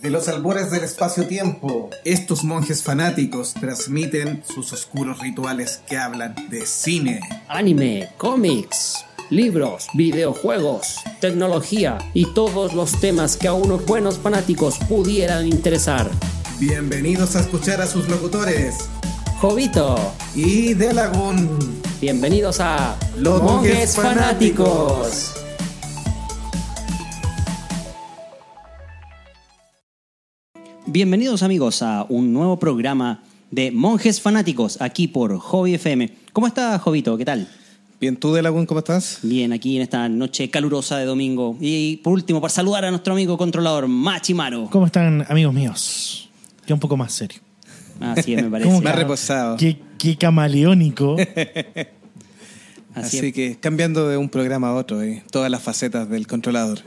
De los albores del espacio-tiempo, estos monjes fanáticos transmiten sus oscuros rituales que hablan de cine, anime, cómics, libros, videojuegos, tecnología y todos los temas que a unos buenos fanáticos pudieran interesar. Bienvenidos a escuchar a sus locutores, Jovito y De Lagún. Bienvenidos a Los Monjes Fanáticos. Bienvenidos amigos a un nuevo programa de Monjes Fanáticos aquí por Hobby FM. ¿Cómo está Jovito? ¿Qué tal? Bien, tú De Lagún, ¿cómo estás? Bien, aquí en esta noche calurosa de domingo. Y por último, para saludar a nuestro amigo controlador Machimaro. ¿Cómo están, amigos míos? Ya un poco más serio. Así es, me parece. ¿Cómo Más reposado. Qué, qué camaleónico. Así Así es. que cambiando de un programa a otro, eh, todas las facetas del controlador.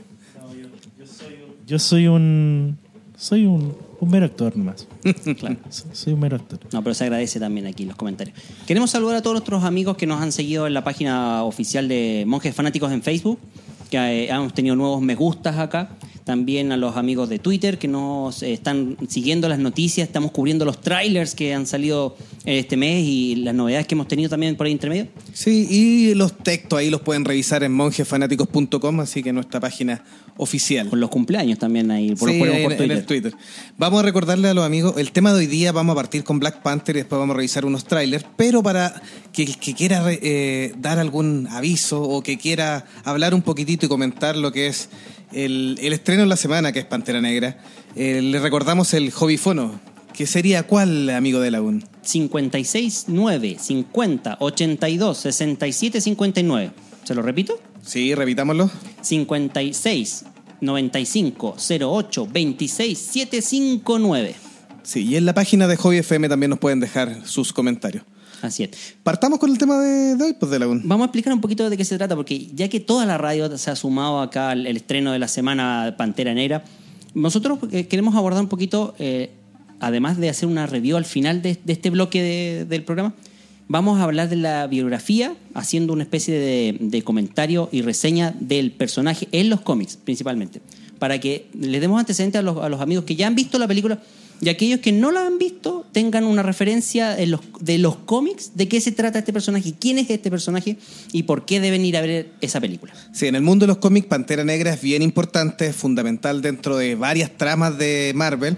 Yo soy un. Soy un, un mero actor nomás. Claro. So- Soy un mero actor. No, pero se agradece también aquí los comentarios. Queremos saludar a todos nuestros amigos que nos han seguido en la página oficial de Monjes Fanáticos en Facebook, que eh, hemos tenido nuevos me gustas acá. También a los amigos de Twitter que nos eh, están siguiendo las noticias. Estamos cubriendo los trailers que han salido este mes y las novedades que hemos tenido también por ahí intermedio. Sí, y los textos ahí los pueden revisar en monjesfanáticos.com, así que nuestra página oficial. Con los cumpleaños también ahí, por, Sí, ponemos en, por en Twitter. el Twitter. Vamos a recordarle a los amigos, el tema de hoy día vamos a partir con Black Panther y después vamos a revisar unos trailers, pero para que el que quiera eh, dar algún aviso o que quiera hablar un poquitito y comentar lo que es el, el estreno en la semana, que es Pantera Negra, eh, le recordamos el Hobbyfono, que sería cuál, amigo de Lagún? 56 9 50 82 67 59. ¿Se lo repito? Sí, repitámoslo. 56 95 08 26 759. Sí, y en la página de Hobby FM también nos pueden dejar sus comentarios. Así es. Partamos con el tema de, de hoy, pues de Lagún. Vamos a explicar un poquito de qué se trata, porque ya que toda la radio se ha sumado acá al el estreno de la semana Pantera Negra, nosotros eh, queremos abordar un poquito, eh, además de hacer una review al final de, de este bloque de- del programa, vamos a hablar de la biografía, haciendo una especie de, de comentario y reseña del personaje en los cómics, principalmente, para que les demos antecedentes a los, a los amigos que ya han visto la película y aquellos que no la han visto tengan una referencia en los- de los cómics de qué se trata este personaje, quién es este personaje y por qué deben ir a ver esa película. Sí, en el mundo de los cómics, Pantera Negra es bien importante, es fundamental dentro de varias tramas de Marvel,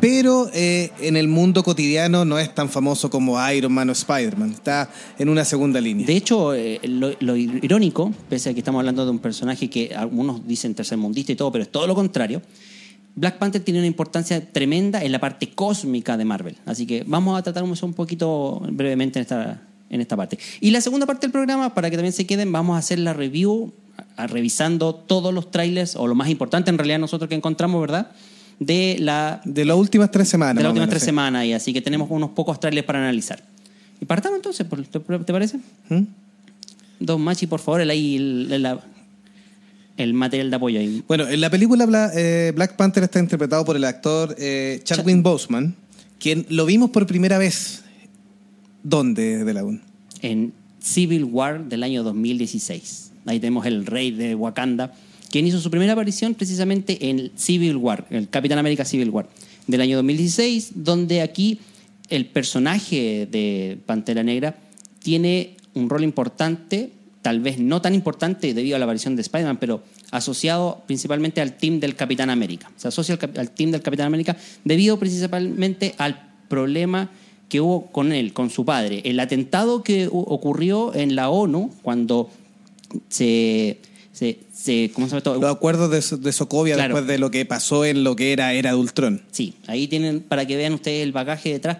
pero eh, en el mundo cotidiano no es tan famoso como Iron Man o Spider-Man. Está en una segunda línea. De hecho, eh, lo, lo irónico, pese a que estamos hablando de un personaje que algunos dicen tercermundista y todo, pero es todo lo contrario, Black Panther tiene una importancia tremenda en la parte cósmica de Marvel. Así que vamos a tratar un poquito brevemente en esta, en esta parte. Y la segunda parte del programa, para que también se queden, vamos a hacer la review, a- revisando todos los trailers, o lo más importante en realidad nosotros que encontramos, ¿verdad? De la de las últimas tres semanas. de las últimas tres sí. semanas y así que tenemos unos pocos trailers para analizar. Y partamos entonces, ¿te, te parece? ¿Mm? Don Machi, por favor, el, ahí, el, el- el material de apoyo ahí. Bueno, en la película Bla- eh, Black Panther está interpretado por el actor eh, Chadwick Boseman, quien lo vimos por primera vez. ¿Dónde, de Lagún? En Civil War del año 2016. Ahí tenemos el rey de Wakanda, quien hizo su primera aparición precisamente en Civil War, el Capitán América Civil War del año 2016, donde aquí el personaje de Pantera Negra tiene un rol importante, tal vez no tan importante debido a la aparición de Spider-Man, pero asociado principalmente al team del Capitán América. Se asocia al, al team del Capitán América debido principalmente al problema que hubo con él, con su padre. El atentado que ocurrió en la ONU cuando se... se, se ¿Cómo se llama esto? Los acuerdos de, de Sokovia Claro. después de lo que pasó en lo que era Era de Ultron. Sí, ahí tienen para que vean ustedes el bagaje detrás,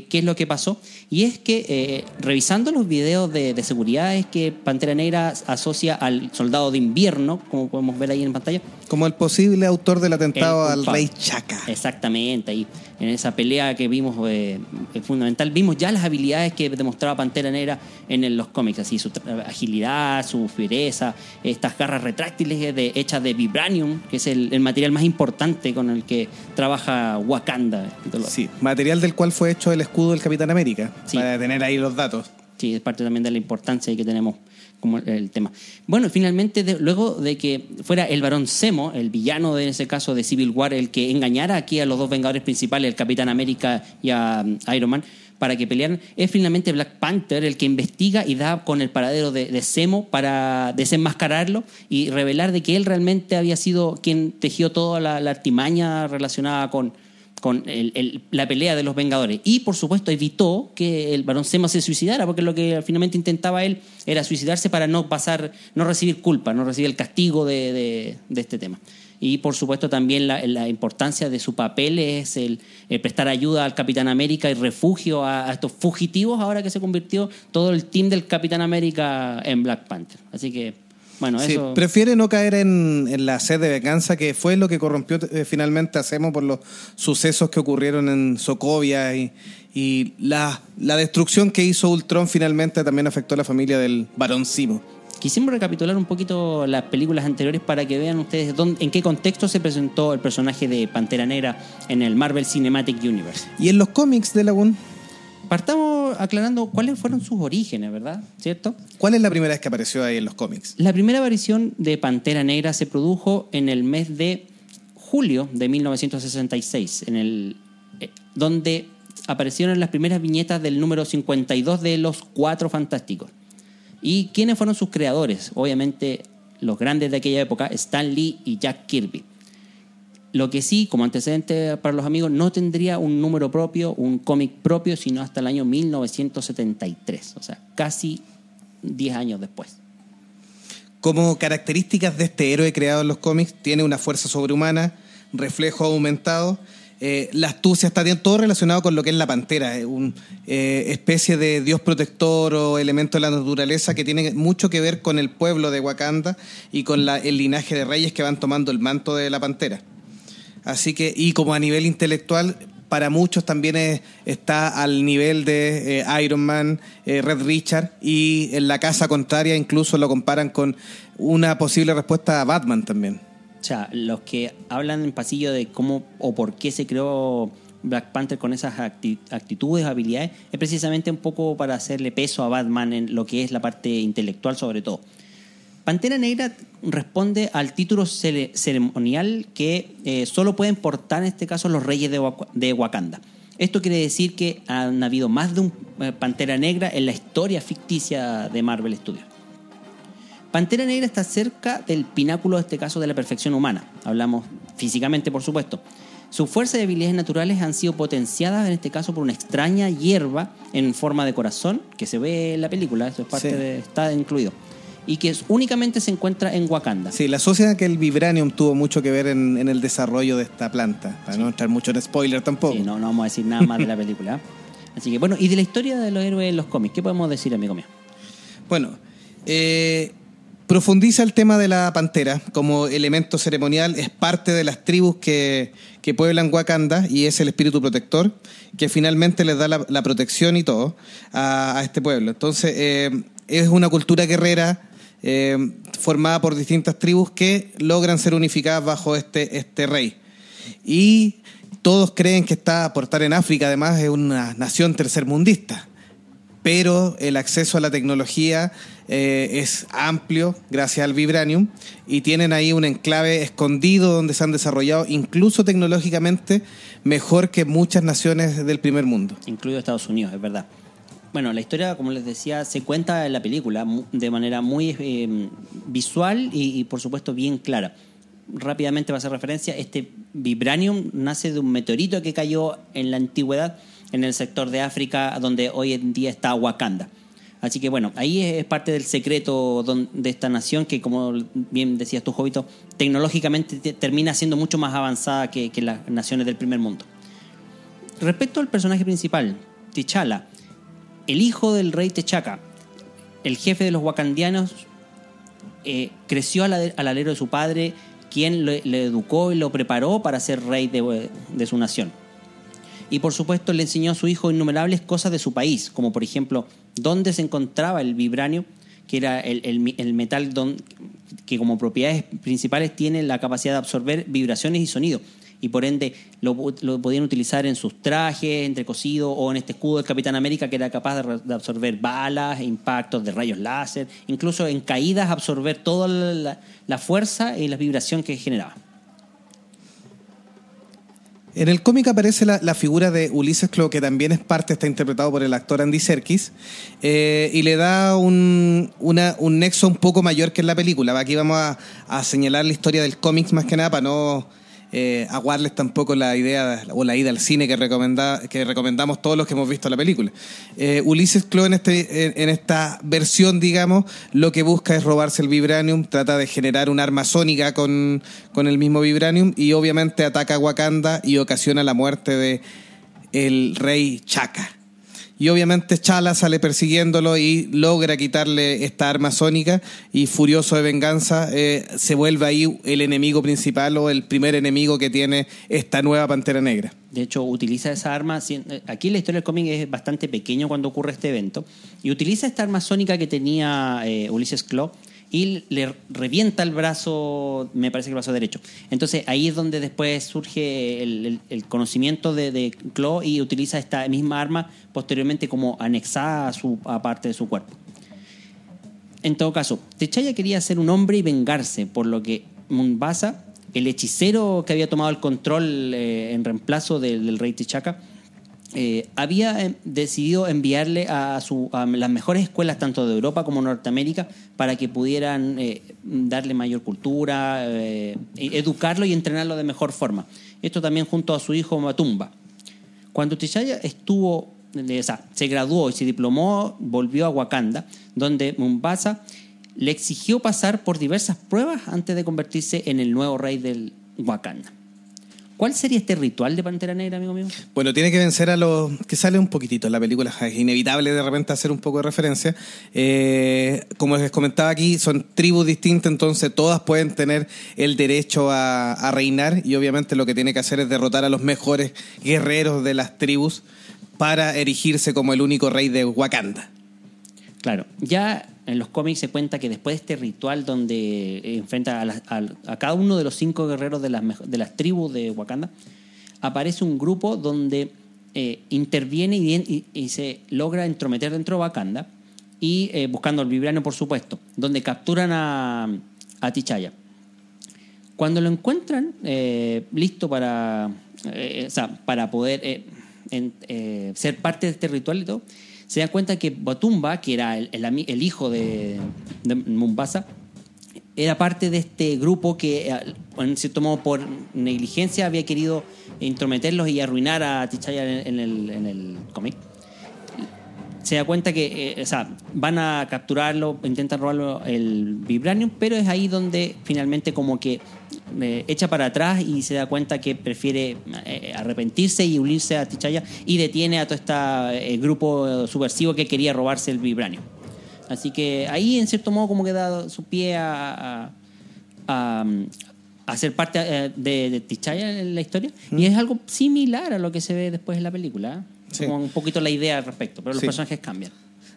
qué es lo que pasó. Y es que eh, revisando los videos de, de seguridad es que Pantera Negra asocia al soldado de invierno, como podemos ver ahí en pantalla. Como el posible autor del atentado al rey Chaka. Exactamente, ahí en esa pelea que vimos eh, es fundamental, vimos ya las habilidades que demostraba Pantera Negra en el- los cómics, así su agilidad, su fiereza, estas garras retráctiles de, hechas de vibranium, que es el, el material más importante con el que trabaja Wakanda. Sí, material del cual fue hecho el escudo del Capitán América, Sí. para tener ahí los datos. Sí, es parte también de la importancia que tenemos como el tema. Bueno, finalmente, luego de que fuera el varón Zemo, el villano de ese caso de Civil War, el que engañara aquí a los dos Vengadores principales, el Capitán América y a um, Iron Man, para que pelearan, es finalmente Black Panther el que investiga y da con el paradero de, de para desenmascararlo y revelar de que él realmente había sido quien tejió toda la, la artimaña relacionada con, con el- el- la pelea de los Vengadores. Y, por supuesto, evitó que el varón Zemo se suicidara, porque lo que finalmente intentaba él era suicidarse para no pasar, no recibir culpa, no recibir el castigo de, de- este tema. Y, por supuesto, también la, la importancia de su papel es el, prestar ayuda al Capitán América y refugio a estos fugitivos, ahora que se convirtió todo el team del Capitán América en Black Panther. Así que, bueno, Sí, eso... prefiere no caer en, en la sed de venganza, que fue lo que corrompió eh, finalmente a Zemo por los sucesos que ocurrieron en Sokovia y, y la, la destrucción que hizo Ultron finalmente también afectó a la familia del varón Zemo. Quisimos recapitular un poquito las películas anteriores para que vean ustedes dónde- en qué contexto se presentó el personaje de Pantera Negra en el Marvel Cinematic Universe. Y en los cómics de Lagoon, Partamos aclarando cuáles fueron sus orígenes, ¿verdad? ¿Cierto? ¿cuál es la primera vez que apareció ahí en los cómics? La primera aparición de Pantera Negra se produjo en el mes de julio de 1966, en el, eh, donde aparecieron las primeras viñetas del número 52 de Los Cuatro Fantásticos. ¿Y quiénes fueron sus creadores? Obviamente los grandes de aquella época, Stan Lee y Jack Kirby. Lo que sí, como antecedente para los amigos, no tendría un número propio, un cómic propio, sino hasta el año 1973, o sea, casi 10 años después. Como características de este héroe creado en los cómics, tiene una fuerza sobrehumana, reflejo aumentado, eh, la astucia está todo relacionado con lo que es la pantera, eh, una especie de dios protector o elemento de la naturaleza que tiene mucho que ver con el pueblo de Wakanda y con el linaje de reyes que van tomando el manto de la pantera. Así que, y como a nivel intelectual, para muchos también es- está al nivel de eh, Iron Man, eh, Red Richard, y en la casa contraria incluso lo comparan con una posible respuesta a Batman también. O sea, los que hablan en pasillo de cómo o por qué se creó Black Panther con esas acti- actitudes, habilidades, es precisamente un poco para hacerle peso a Batman en lo que es la parte intelectual sobre todo. Pantera Negra responde al título cere- ceremonial que eh, solo pueden portar en este caso los reyes de, Wak- de Wakanda. Esto quiere decir que han habido más de un eh, Pantera Negra en la historia ficticia de Marvel Studios. Pantera Negra está cerca del pináculo, de este caso, de la perfección humana. Hablamos físicamente, por supuesto. Sus fuerzas y habilidades naturales han sido potenciadas, en este caso, por una extraña hierba en forma de corazón, que se ve en la película, eso es parte Sí. de, está incluido, y que es- únicamente se encuentra en Wakanda. Sí, la sociedad que el Vibranium tuvo mucho que ver en, en el desarrollo de esta planta, para no entrar mucho en spoiler tampoco. Sí, no, no vamos a decir nada más de la película. Así que, bueno, y de la historia de los héroes en los cómics, ¿qué podemos decir, amigo mío? Bueno, eh, profundiza el tema de la pantera como elemento ceremonial, es parte de las tribus que, que pueblan Wakanda y es el espíritu protector que finalmente les da la, la protección y todo a, a este pueblo. Entonces, eh, es una cultura guerrera eh, formada por distintas tribus que logran ser unificadas bajo este, este rey. Y todos creen que está por estar en África, además es una nación tercermundista pero el acceso a la tecnología eh, es amplio gracias al Vibranium y tienen ahí un enclave escondido donde se han desarrollado incluso tecnológicamente mejor que muchas naciones del primer mundo. incluido Estados Unidos, es verdad. Bueno, la historia, como les decía, se cuenta en la película de manera muy eh, visual y, por supuesto, bien clara. Rápidamente va a hacer referencia, este vibranium nace de un meteorito que cayó en la antigüedad en el sector de África donde hoy en día está Wakanda. Así que bueno, ahí es parte del secreto de esta nación que, como bien decías tú, Jovito, tecnológicamente te- termina siendo mucho más avanzada que, que las naciones del primer mundo. Respecto al personaje principal, T'Challa, el hijo del rey T'Chaka, el jefe de los wakandianos, eh, creció al, al alero de su padre, quien le, educó y lo preparó para ser rey de, de su nación. Y por supuesto le enseñó a su hijo innumerables cosas de su país, como por ejemplo dónde se encontraba el vibranio, que era el, el- el metal don- que como propiedades principales tiene la capacidad de absorber vibraciones y sonido. Y por ende lo, podían utilizar en sus trajes, entrecosido o en este escudo del Capitán América que era capaz de, absorber balas, impactos de rayos láser, incluso en caídas absorber toda la, fuerza y la vibración que generaba. En el cómic aparece la, figura de Ulises Klo, que también es parte, está interpretado por el actor Andy Serkis, eh, y le da un, un nexo un poco mayor que en la película. Aquí vamos a señalar la historia del cómic más que nada para no eh, aguarles tampoco la idea o la ida al cine que, recomenda, que recomendamos todos los que hemos visto la película. Eh, Ulises Klo en, este, en, en esta versión, digamos, lo que busca es robarse el vibranium, trata de generar un arma sónica con, con el mismo vibranium y obviamente ataca a Wakanda y ocasiona la muerte de el rey Chaka. Y obviamente Chala sale persiguiéndolo y logra quitarle esta arma sónica y furioso de venganza eh, se vuelve ahí el enemigo principal o el primer enemigo que tiene esta nueva Pantera Negra. De hecho, utiliza esa arma. eh, Aquí la historia del cómic es bastante pequeño cuando ocurre este evento. Y utiliza esta arma sónica que tenía eh, Ulises Claw y le revienta el brazo, me parece que el brazo derecho. Entonces ahí es donde después surge el, conocimiento de, de Claw y utiliza esta misma arma posteriormente como anexada a, su, parte de su cuerpo. En todo caso, Techaya quería ser un hombre y vengarse, por lo que Mumbasa, el hechicero que había tomado el control eh, en reemplazo del, del rey Tichaka, eh, había eh, decidido enviarle a, su- a las mejores escuelas tanto de Europa como Norteamérica para que pudieran eh, darle mayor cultura, eh, e- educarlo y entrenarlo de mejor forma. Esto también junto a su hijo Matumba. Cuando T'Challa estuvo, se graduó y se diplomó, volvió a Wakanda, donde Mumbasa le exigió pasar por diversas pruebas antes de convertirse en el nuevo rey del Wakanda. ¿Cuál sería este ritual de Pantera Negra, amigo mío? Bueno, tiene que vencer a los que sale un poquitito en la película, es inevitable de repente hacer un poco de referencia. Eh, como les comentaba aquí, son tribus distintas, entonces todas pueden tener el derecho a, a reinar y obviamente lo que tiene que hacer es derrotar a los mejores guerreros de las tribus para erigirse como el único rey de Wakanda. Claro, ya en los cómics se cuenta que después de este ritual donde eh, enfrenta a, las- a- a cada uno de los cinco guerreros de las, de las tribus de Wakanda, aparece un grupo donde eh, interviene y, se logra entrometer dentro de Wakanda y eh, buscando el vibrano, por supuesto, donde capturan a, a T'Challa. Cuando lo encuentran listo para, o sea, para poder ser parte de este ritual y todo, se dan cuenta que Batumba, que era el, el hijo de, de Mumbasa, era parte de este grupo que, eh, en cierto modo, por negligencia había querido intrometerlos y arruinar a T'Challa en, en el, en el cómic se da cuenta que, eh, o sea, van a capturarlo, intentan robarlo el vibranium, pero es ahí donde finalmente como que eh, echa para atrás y se da cuenta que prefiere eh, arrepentirse y unirse a Tichaya y detiene a todo este grupo subversivo que quería robarse el vibranium. Así que ahí en cierto modo como que da su pie a, a- a- a ser parte de, de T'Challa en la historia y es algo similar a lo que se ve después en la película. Sí. Como un poquito la idea al respecto, pero los Sí. personajes cambian.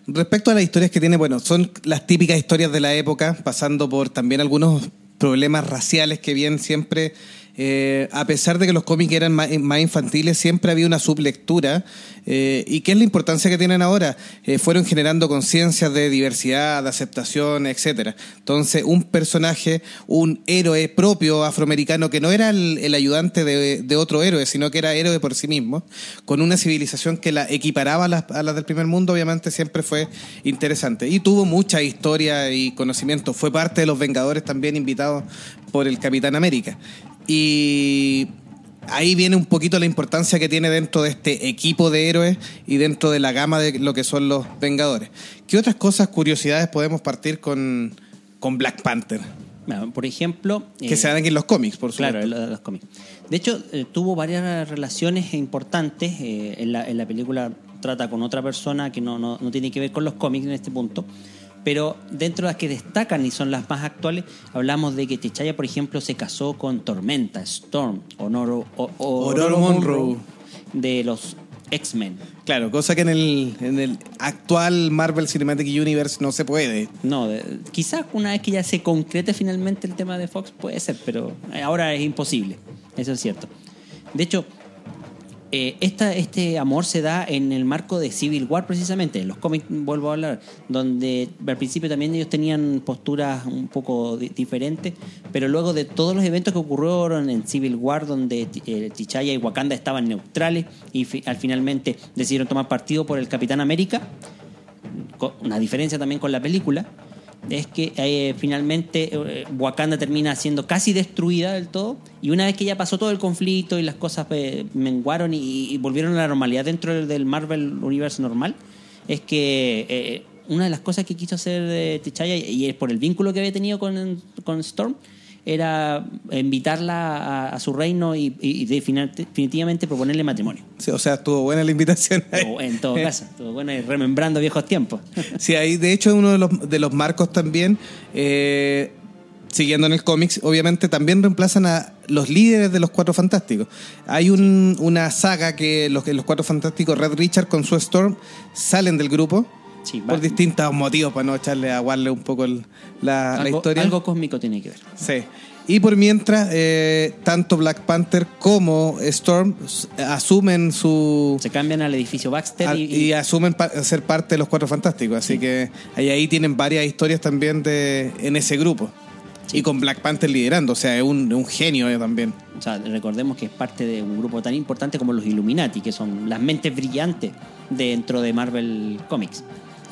Respecto a las historias que tiene, bueno, son las típicas historias de la época, pasando por también algunos problemas raciales que bien siempre, eh, a pesar de que los cómics eran más, más infantiles, siempre había una sublectura. Eh, ¿Y qué es la importancia que tienen ahora? Eh, fueron generando conciencias de diversidad, de aceptación, etcétera. Entonces, un personaje, un héroe propio afroamericano que no era el, ayudante de, de otro héroe, sino que era héroe por sí mismo, con una civilización que la equiparaba a las, a las del primer mundo, obviamente siempre fue interesante. Y tuvo mucha historia y conocimiento. Fue parte de los Vengadores también invitados por el Capitán América. Y ahí viene un poquito la importancia que tiene dentro de este equipo de héroes y dentro de la gama de lo que son los Vengadores. ¿Qué otras cosas, curiosidades podemos partir con, con Black Panther? Bueno, por ejemplo... Que eh, se dan en los cómics, por supuesto. Claro, en los cómics. De hecho, eh, tuvo varias relaciones importantes. eh, en, la, en la película trata con otra persona que no, no, no tiene que ver con los cómics en este punto. Pero dentro de las que destacan y son las más actuales, hablamos de que T'Challa, por ejemplo, se casó con Tormenta, Storm, Honoro, o- o- Ororo Monroe. de los X-Men. Claro, cosa que en el, en el actual Marvel Cinematic Universe no se puede. No, quizás una vez que ya se concrete finalmente el tema de Fox puede ser, pero ahora es imposible, eso es cierto. De hecho, eh, esta, este amor se da en el marco de Civil War precisamente. En los cómics vuelvo a hablar, donde al principio también ellos tenían posturas un poco di- diferentes, pero luego de todos los eventos que ocurrieron en Civil War, donde eh, T'Challa y Wakanda estaban neutrales y fi- al finalmente decidieron tomar partido por el Capitán América, una diferencia también con la película es que eh, finalmente eh, Wakanda termina siendo casi destruida del todo y una vez que ya pasó todo el conflicto y las cosas eh, menguaron y, y volvieron a la normalidad dentro del- Marvel Universe normal es que una de las cosas que quiso hacer T'Challa y es por el vínculo que había tenido con, con Storm era invitarla a, a su reino y, y- y defini- definitivamente proponerle matrimonio. Sí, o sea, estuvo buena la invitación. O en todo caso, estuvo bueno y remembrando viejos tiempos. Sí, ahí de hecho uno de los, de los marcos también, eh, siguiendo en el cómics, obviamente también reemplazan a los líderes de los Cuatro Fantásticos. Hay un- una saga que los, que los Cuatro Fantásticos, Red Richard con su Storm, salen del grupo. Sí, por distintos motivos, para no echarle a Warle un poco el- la, historia. algo cósmico tiene que ver. Sí. Y por mientras, eh, tanto Black Panther como Storm asumen su... Se cambian al edificio Baxter y, y, asumen pa- ser parte de los Cuatro Fantásticos. Así que ahí, ahí tienen varias historias también de en ese grupo. Y con Black Panther liderando, o sea, es un, un genio eh, también. o sea, recordemos que es parte de un grupo tan importante como los Illuminati, que son las mentes brillantes dentro de Marvel Comics.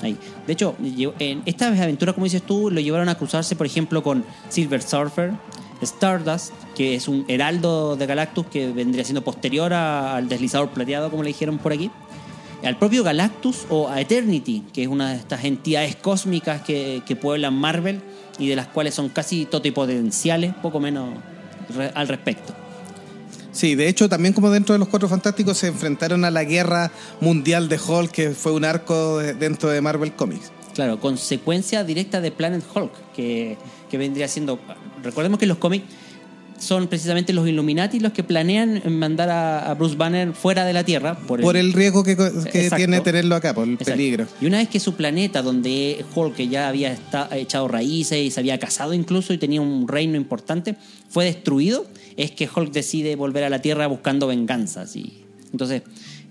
De hecho, en estas aventuras, como dices tú, lo llevaron a cruzarse, por ejemplo, con Silver Surfer, Stardust, que es un heraldo de Galactus que vendría siendo posterior a- al deslizador plateado, como le dijeron por aquí. al propio Galactus o a Eternity, que es una de estas entidades cósmicas que, pueblan Marvel y de las cuales son casi totipotenciales, poco menos al respecto. Sí, de hecho, también como dentro de los Cuatro Fantásticos se enfrentaron a la guerra mundial de Hulk, que fue un arco de- dentro de Marvel Comics. Claro, consecuencia directa de Planet Hulk, que, que vendría siendo... Recordemos que los cómics son precisamente los Illuminati los que planean mandar a, a Bruce Banner fuera de la Tierra por el, Por el riesgo que, que tiene tenerlo acá, por el Exacto. peligro. Y una vez que su planeta, donde Hulk que ya había esta- echado raíces y se había casado incluso y tenía un reino importante, fue destruido, es que Hulk decide volver a la Tierra buscando venganzas. Y, entonces,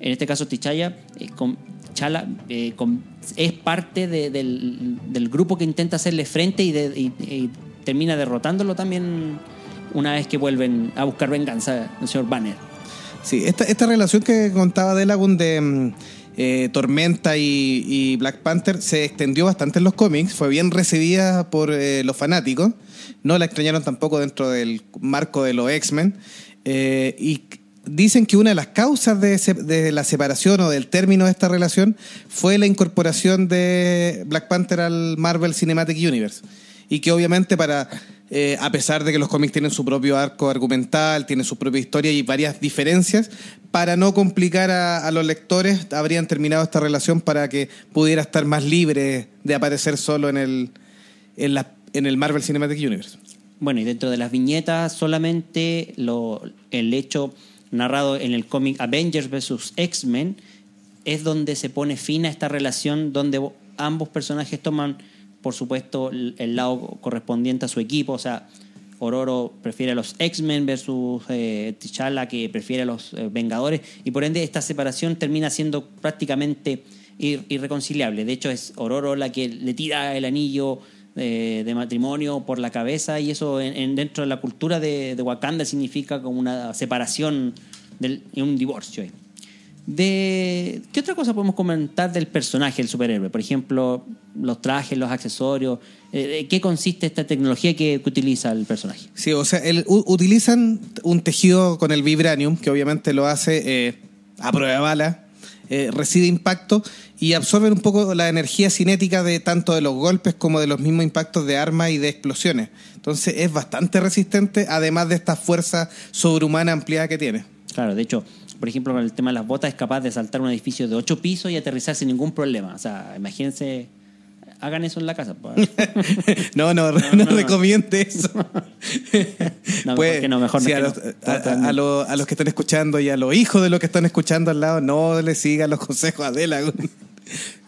en este caso, T'Challa eh, con- eh, con- es parte de- del, del grupo que intenta hacerle frente y, de- y- y termina derrotándolo también una vez que vuelven a buscar venganza el señor Banner. Sí, esta, esta relación que contaba Delagun de mm, eh, Tormenta y, Black Panther se extendió bastante en los cómics, fue bien recibida por eh, los fanáticos, no la extrañaron tampoco dentro del marco de los X-Men, eh, y dicen que una de las causas de la separación o del término de esta relación fue la incorporación de Black Panther al Marvel Cinematic Universe. Y que obviamente para, eh, a pesar de que los cómics tienen su propio arco argumental, tienen su propia historia y varias diferencias, para no complicar a, los lectores, habrían terminado esta relación para que pudiera estar más libre de aparecer solo en el, Marvel Cinematic Universe. Bueno, y dentro de las viñetas solamente el hecho narrado en el cómic Avengers vs. X-Men es donde se pone fin a esta relación donde bo- ambos personajes toman, por supuesto, el, lado correspondiente a su equipo. O sea, Ororo prefiere a los X-Men versus eh, T'Challa que prefiere a los eh, Vengadores. Y por ende esta separación termina siendo prácticamente ir- irreconciliable. De hecho es Ororo la que le tira el anillo de, de matrimonio por la cabeza y eso en, en- dentro de la cultura de, de Wakanda significa como una separación y un divorcio. De, ¿Qué otra cosa podemos comentar del personaje del superhéroe? Por ejemplo, los trajes, los accesorios. eh, ¿De qué consiste esta tecnología que, que utiliza el personaje? Sí, o sea, el- u- utilizan un tejido con el vibranium, que obviamente lo hace eh, a prueba de bala, eh, recibe impacto y absorben un poco la energía cinética de tanto de los golpes como de los mismos impactos de armas y de explosiones. Entonces es bastante resistente, además de esta fuerza sobrehumana ampliada que tiene. Claro, de hecho, por ejemplo, con el tema de las botas es capaz de saltar un edificio de ocho pisos y aterrizar sin ningún problema. O sea, imagínense, hagan eso en la casa. pues. no, no, no, no, no. recomiende eso. No, Pues, no, mejor no a, los, no. que están escuchando y a los hijos de los que están escuchando al lado, no le sigan los consejos a Adela.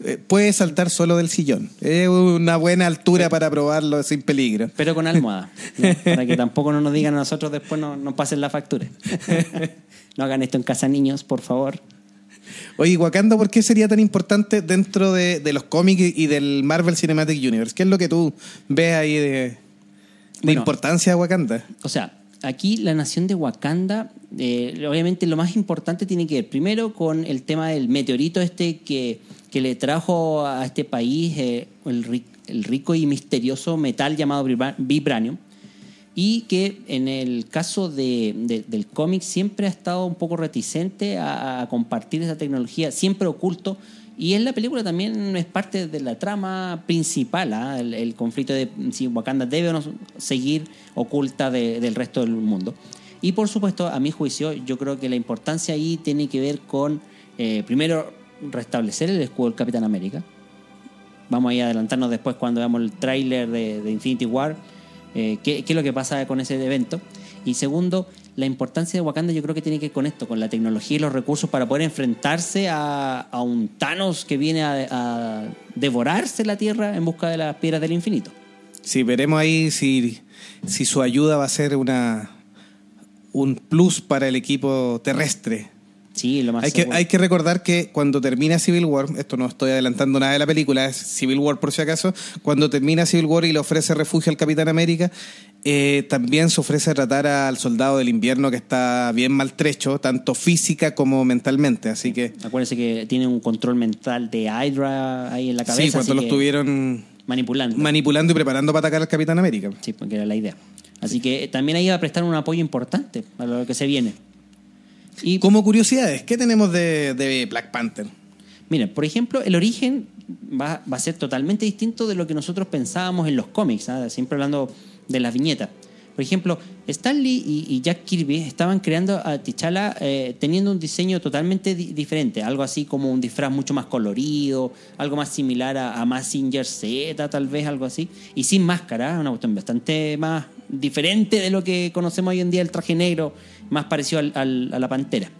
Eh, Puede saltar solo del sillón. Es una buena altura para probarlo sin peligro. Pero con almohada. ¿no? Para que tampoco no nos digan a nosotros después no nos pasen la factura. No hagan esto en casa, niños, por favor. Oye, Wakanda, ¿por qué sería tan importante dentro de, de los cómics y del Marvel Cinematic Universe? ¿Qué es lo que tú ves ahí de, de Bueno. importancia de Wakanda? O sea, aquí la nación de Wakanda, eh, obviamente lo más importante tiene que ver primero con el tema del meteorito este que, que le trajo a este país eh, el, ri- el rico y misterioso metal llamado vibra- vibranium. Y que en el caso de- de- del cómic siempre ha estado un poco reticente a, a compartir esa tecnología, siempre oculto. Y en la película también es parte de la trama principal, ¿ah? el, el conflicto de si Wakanda debe o no seguir oculta de- del resto del mundo. Y por supuesto, a mi juicio, yo creo que la importancia ahí tiene que ver con, eh, primero, restablecer el escudo del Capitán América. Vamos a adelantarnos después cuando veamos el tráiler de, de Infinity War, eh, qué, es lo que pasa con ese evento. Y segundo, la importancia de Wakanda yo creo que tiene que ver con esto, con la tecnología y los recursos para poder enfrentarse a, a un Thanos que viene a, a devorarse la Tierra en busca de las piedras del infinito. Sí, veremos ahí si, si su ayuda va a ser una un plus para el equipo terrestre. Sí, lo más Hay que, hay que recordar que cuando termina Civil War, esto no estoy adelantando nada de la película, es Civil War por si acaso, cuando termina Civil War y le ofrece refugio al Capitán América, eh, también se ofrece tratar al soldado del invierno que está bien maltrecho, tanto física como mentalmente. Así que Acuérdense que tiene un control mental de Hydra ahí en la cabeza. sí, cuando así lo que- estuvieron manipulando. manipulando y preparando para atacar al Capitán América. Sí, porque era la idea. Así que también ahí va a prestar un apoyo importante a lo que se viene. Y Como curiosidades, ¿qué tenemos de, de Black Panther? miren, por ejemplo, el origen va, va a ser totalmente distinto de lo que nosotros pensábamos en los cómics, ¿ah? siempre hablando de las viñetas. Por ejemplo, Stan Lee y, Jack Kirby estaban creando a T'Challa eh, teniendo un diseño totalmente di- diferente, algo así como un disfraz mucho más colorido, algo más similar a, a Mazinger Z, tal vez, algo así, y sin máscara, una cuestión bastante más diferente de lo que conocemos hoy en día el traje negro, más parecido al- a la pantera.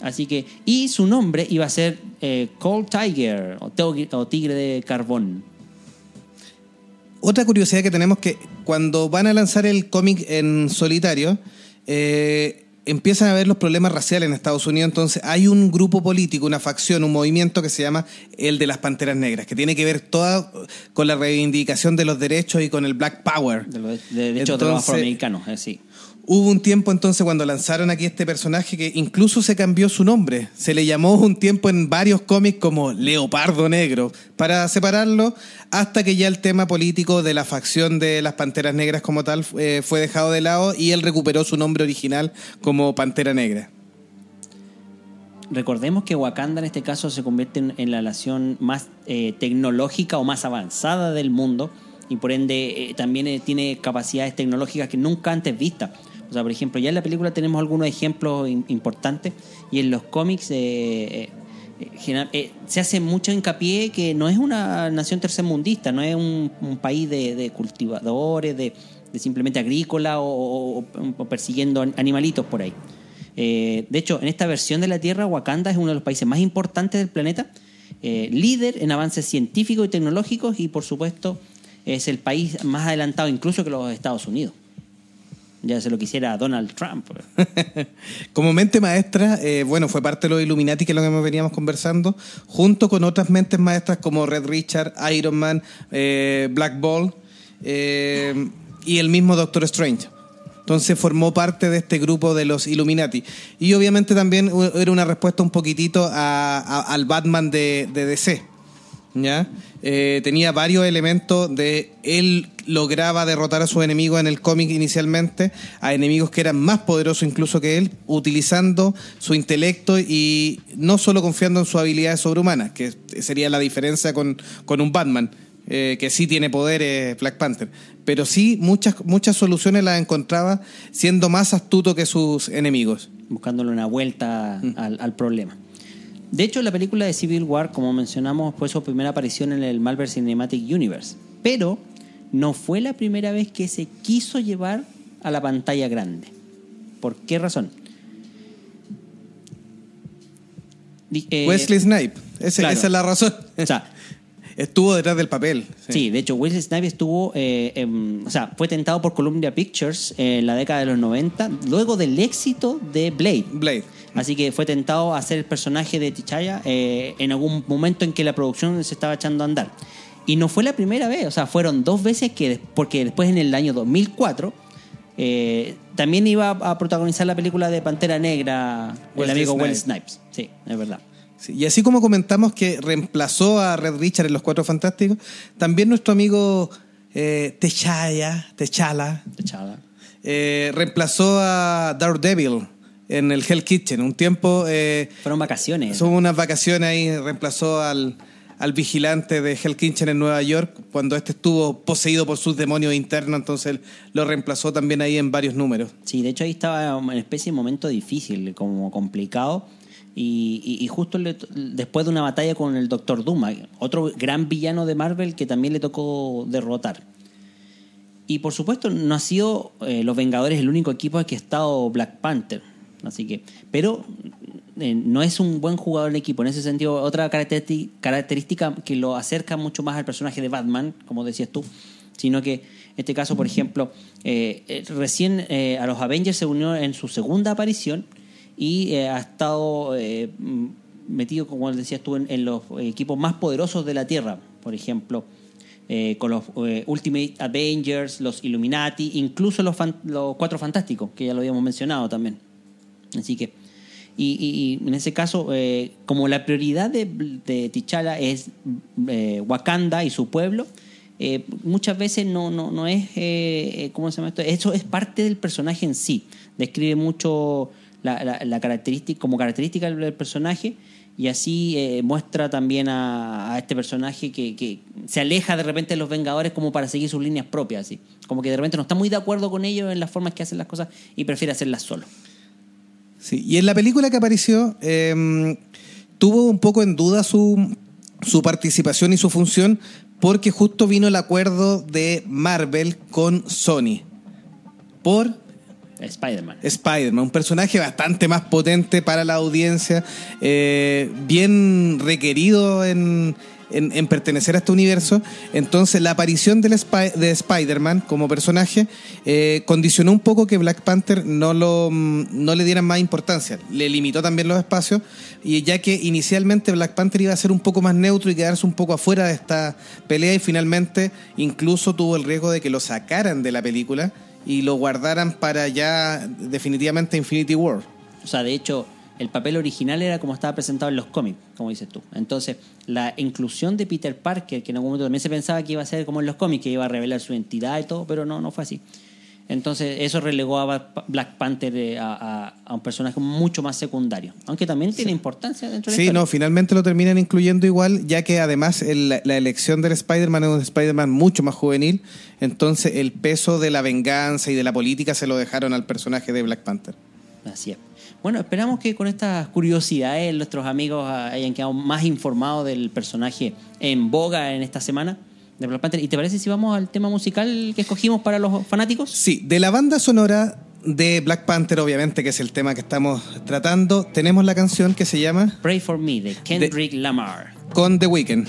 Así que, y su nombre iba a ser eh, Cold Tiger o Tigre de Carbón. Otra curiosidad que tenemos que cuando van a lanzar el cómic en solitario, eh, empiezan a ver los problemas raciales en Estados Unidos. Entonces hay un grupo político, una facción, un movimiento que se llama el de las Panteras Negras, que tiene que ver toda con la reivindicación de los derechos y con el Black Power. De, los- de, de hecho, de los afroamericanos, eh, sí. Hubo un tiempo entonces cuando lanzaron aquí este personaje que incluso se cambió su nombre. Se le llamó un tiempo en varios cómics como Leopardo Negro para separarlo hasta que ya el tema político de la facción de las Panteras Negras como tal eh, fue dejado de lado y él recuperó su nombre original como Pantera Negra. Recordemos que Wakanda en este caso se convierte en, la nación más eh, tecnológica o más avanzada del mundo y por ende eh, también tiene capacidades tecnológicas que nunca antes vistas. O sea, por ejemplo, ya en la película tenemos algunos ejemplos importantes y en los cómics eh, eh, eh, se hace mucho hincapié que no es una nación tercermundista, no es un, país de, cultivadores, de, simplemente agrícola o, o- persiguiendo an- animalitos por ahí. De hecho, en esta versión de la Tierra, Wakanda es uno de los países más importantes del planeta, líder en avances científicos y tecnológicos y, por supuesto, es el país más adelantado incluso que los Estados Unidos. Ya se lo quisiera Donald Trump. Como mente maestra, eh, bueno, fue parte de los Illuminati que es lo que veníamos conversando, junto con otras mentes maestras como Red Richard, Iron Man, eh, Black Ball eh, y el mismo Doctor Strange. Entonces formó parte de este grupo de los Illuminati. Y obviamente también era una respuesta un poquitito a- al Batman de DC. ¿Ya? Eh, tenía varios elementos de él lograba derrotar a sus enemigos en el cómic inicialmente, a enemigos que eran más poderosos incluso que él, utilizando su intelecto y no solo confiando en sus habilidades sobrehumanas, que sería la diferencia con, con un Batman, eh, que sí tiene poderes Black Panther, pero sí muchas, muchas soluciones las encontraba siendo más astuto que sus enemigos. buscándole una vuelta al, al problema. De hecho, la película de Civil War, como mencionamos, fue su primera aparición en el Marvel Cinematic Universe. Pero no fue la primera vez que se quiso llevar a la pantalla grande. ¿Por qué razón? Eh, Wesley Snipe. Ese- Claro. Esa es la razón. O sea, Estuvo detrás del papel. Sí, de hecho, Wesley Snipes estuvo, eh, em, o sea, fue tentado por Columbia Pictures en la década de los 90, luego del éxito de Blade. Blade. Así que fue tentado a hacer el personaje de T'Challa eh, en algún momento en que la producción se estaba echando a andar. Y no fue la primera vez, o sea, fueron dos veces que, porque después en el año 2004 eh, también iba a protagonizar la película de Pantera Negra, el Wesley amigo Snipes. Will Snipes. Sí, es verdad. Sí, Y así como comentamos que reemplazó a Red Richard en Los Cuatro Fantásticos, también nuestro amigo eh, Techaya, Techala, T'Challa. eh, reemplazó a Daredevil en el Hell Kitchen. Un tiempo, eh, Fueron vacaciones. son unas vacaciones ahí, reemplazó al, al vigilante de Hell Kitchen en Nueva York cuando este estuvo poseído por sus demonios internos, entonces lo reemplazó también ahí en varios números. Sí, de hecho ahí estaba en especie de momento difícil, como complicado. Y, y- justo le- después de una batalla con el Doctor Doom, otro gran villano de Marvel que también le tocó derrotar. Y por supuesto no ha sido eh, Los Vengadores el único equipo que ha estado Black Panther. Así que, pero eh, no es un buen jugador en equipo. En ese sentido, otra característica que lo acerca mucho más al personaje de Batman, como decías tú, sino que en este caso, por ejemplo, eh, eh, recién a los Avengers se unió en su segunda aparición y eh, ha estado eh, metido, como decías tú, en, en los equipos más poderosos de la Tierra, por ejemplo. eh, con los Ultimate Avengers, los Illuminati, incluso los, fan- los Cuatro Fantásticos, que ya lo habíamos mencionado también. Así que, y, y- en ese caso, como la prioridad de, de T'Challa es Wakanda y su pueblo, muchas veces no, no, no es, eh, ¿cómo se llama esto? Eso es parte del personaje en sí. Describe mucho la, característica, como característica del personaje y así eh, muestra también a, este personaje que, se aleja de repente de los Vengadores como para seguir sus líneas propias, así. Como que de repente no está muy de acuerdo con ellos en las formas que hacen las cosas y prefiere hacerlas solo. Sí, y en la película que apareció eh, tuvo un poco en duda su, su participación y su función porque justo vino el acuerdo de Marvel con Sony por Spider-Man. Spider-Man, un personaje bastante más potente para la audiencia, eh, bien requerido en, en- en pertenecer a este universo. Entonces, la aparición de Spider-Man como personaje eh, condicionó un poco que Black Panther no, lo, mm, no le dieran más importancia. Le limitó también los espacios, y ya que inicialmente Black Panther iba a ser un poco más neutro y quedarse un poco afuera de esta pelea, y finalmente incluso tuvo el riesgo de que lo sacaran de la película y lo guardaran para ya definitivamente Infinity War. O sea, de hecho, el papel original era como estaba presentado en los cómics, como dices tú. Entonces, la inclusión de Peter Parker, que en algún momento también se pensaba que iba a ser como en los cómics, que iba a revelar su identidad y todo, pero no, no fue así. Entonces, eso relegó a Black Panther a, a- a un personaje mucho más secundario. Aunque también tiene importancia dentro de la Sí, no, finalmente lo terminan incluyendo igual, ya que además el- la elección del Spider-Man es un Spider-Man mucho más juvenil, entonces el peso de la venganza y de la política se lo dejaron al personaje de Black Panther. Así es. Bueno, esperamos que con estas curiosidades nuestros amigos hayan quedado más informados del personaje en boga en esta semana de Black Panther. ¿Y te parece si vamos al tema musical que escogimos para los fanáticos? Sí, de la banda sonora de Black Panther, obviamente, que es el tema que estamos tratando, tenemos la canción que se llama Pray for Me de Kendrick Lamar. Con The Weeknd.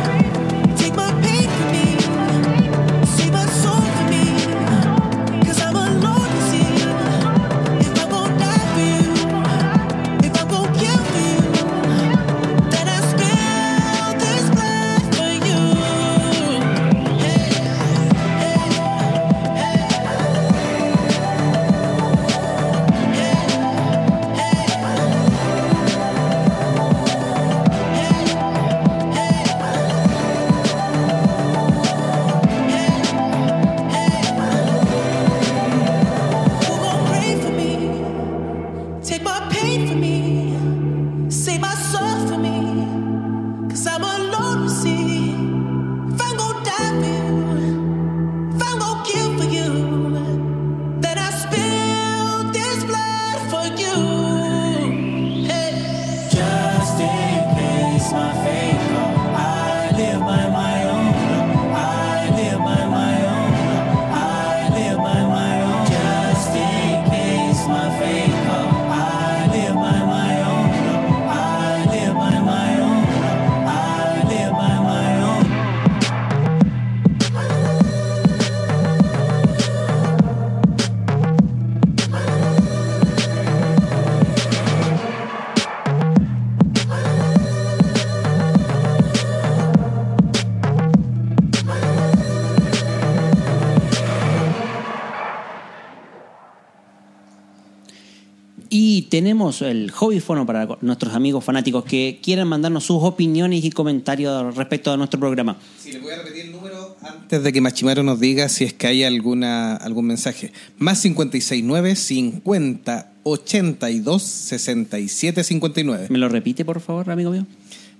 Tenemos el hobbyfono para nuestros amigos fanáticos que quieran mandarnos sus opiniones y comentarios respecto a nuestro programa. Sí, le voy a repetir el número antes de que Machimaro nos diga si es que hay alguna algún mensaje. Más 569 50 82 67 59. ¿Me lo repite, por favor, amigo mío?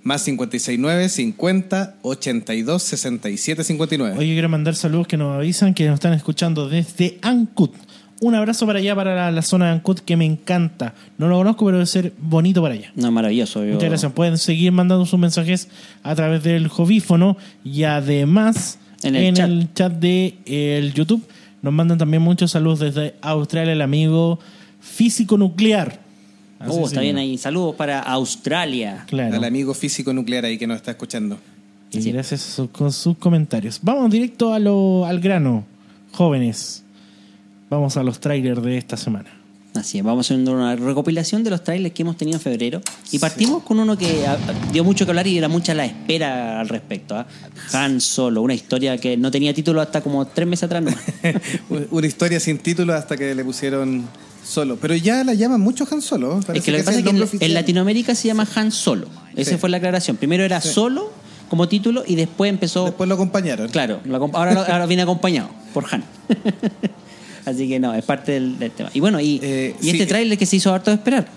Más 569 50 82 67 59. Oye, quiero mandar saludos que nos avisan que nos están escuchando desde Ancud. Un abrazo para allá, para la, la zona de Ancud, que me encanta. No lo conozco, pero debe ser bonito para allá. No, maravilloso. yo- Muchas gracias. Pueden seguir mandando sus mensajes a través del jovífono y además En en el el, chat. chat de eh, el YouTube nos mandan también muchos saludos desde Australia el amigo físico nuclear. Así Oh, está bien ahí. Saludos para Australia. Claro. Al amigo físico nuclear ahí que nos está escuchando. Y Sí. gracias a su- con sus comentarios. Vamos directo a lo, al grano, jóvenes. Vamos a los trailers de esta semana. Así es, vamos haciendo una recopilación de los trailers que hemos tenido en febrero. Y partimos con uno que ah, dio mucho que hablar y era mucha la espera al respecto. ¿ah? Han Solo, una historia que no tenía título hasta como tres meses atrás. nomás. Una historia sin título hasta que le pusieron solo. Pero ya la llaman mucho Han Solo. es que lo que pasa es que en, Latinoamérica se llama Han Solo. Esa Sí. fue la aclaración. Primero era Solo como título y después empezó... Después lo acompañaron. Claro, lo ahora viene acompañado por Han. Así que no, es parte del, del tema. Y bueno, y, Eh, y sí, este eh, tráiler que se hizo harto de esperar.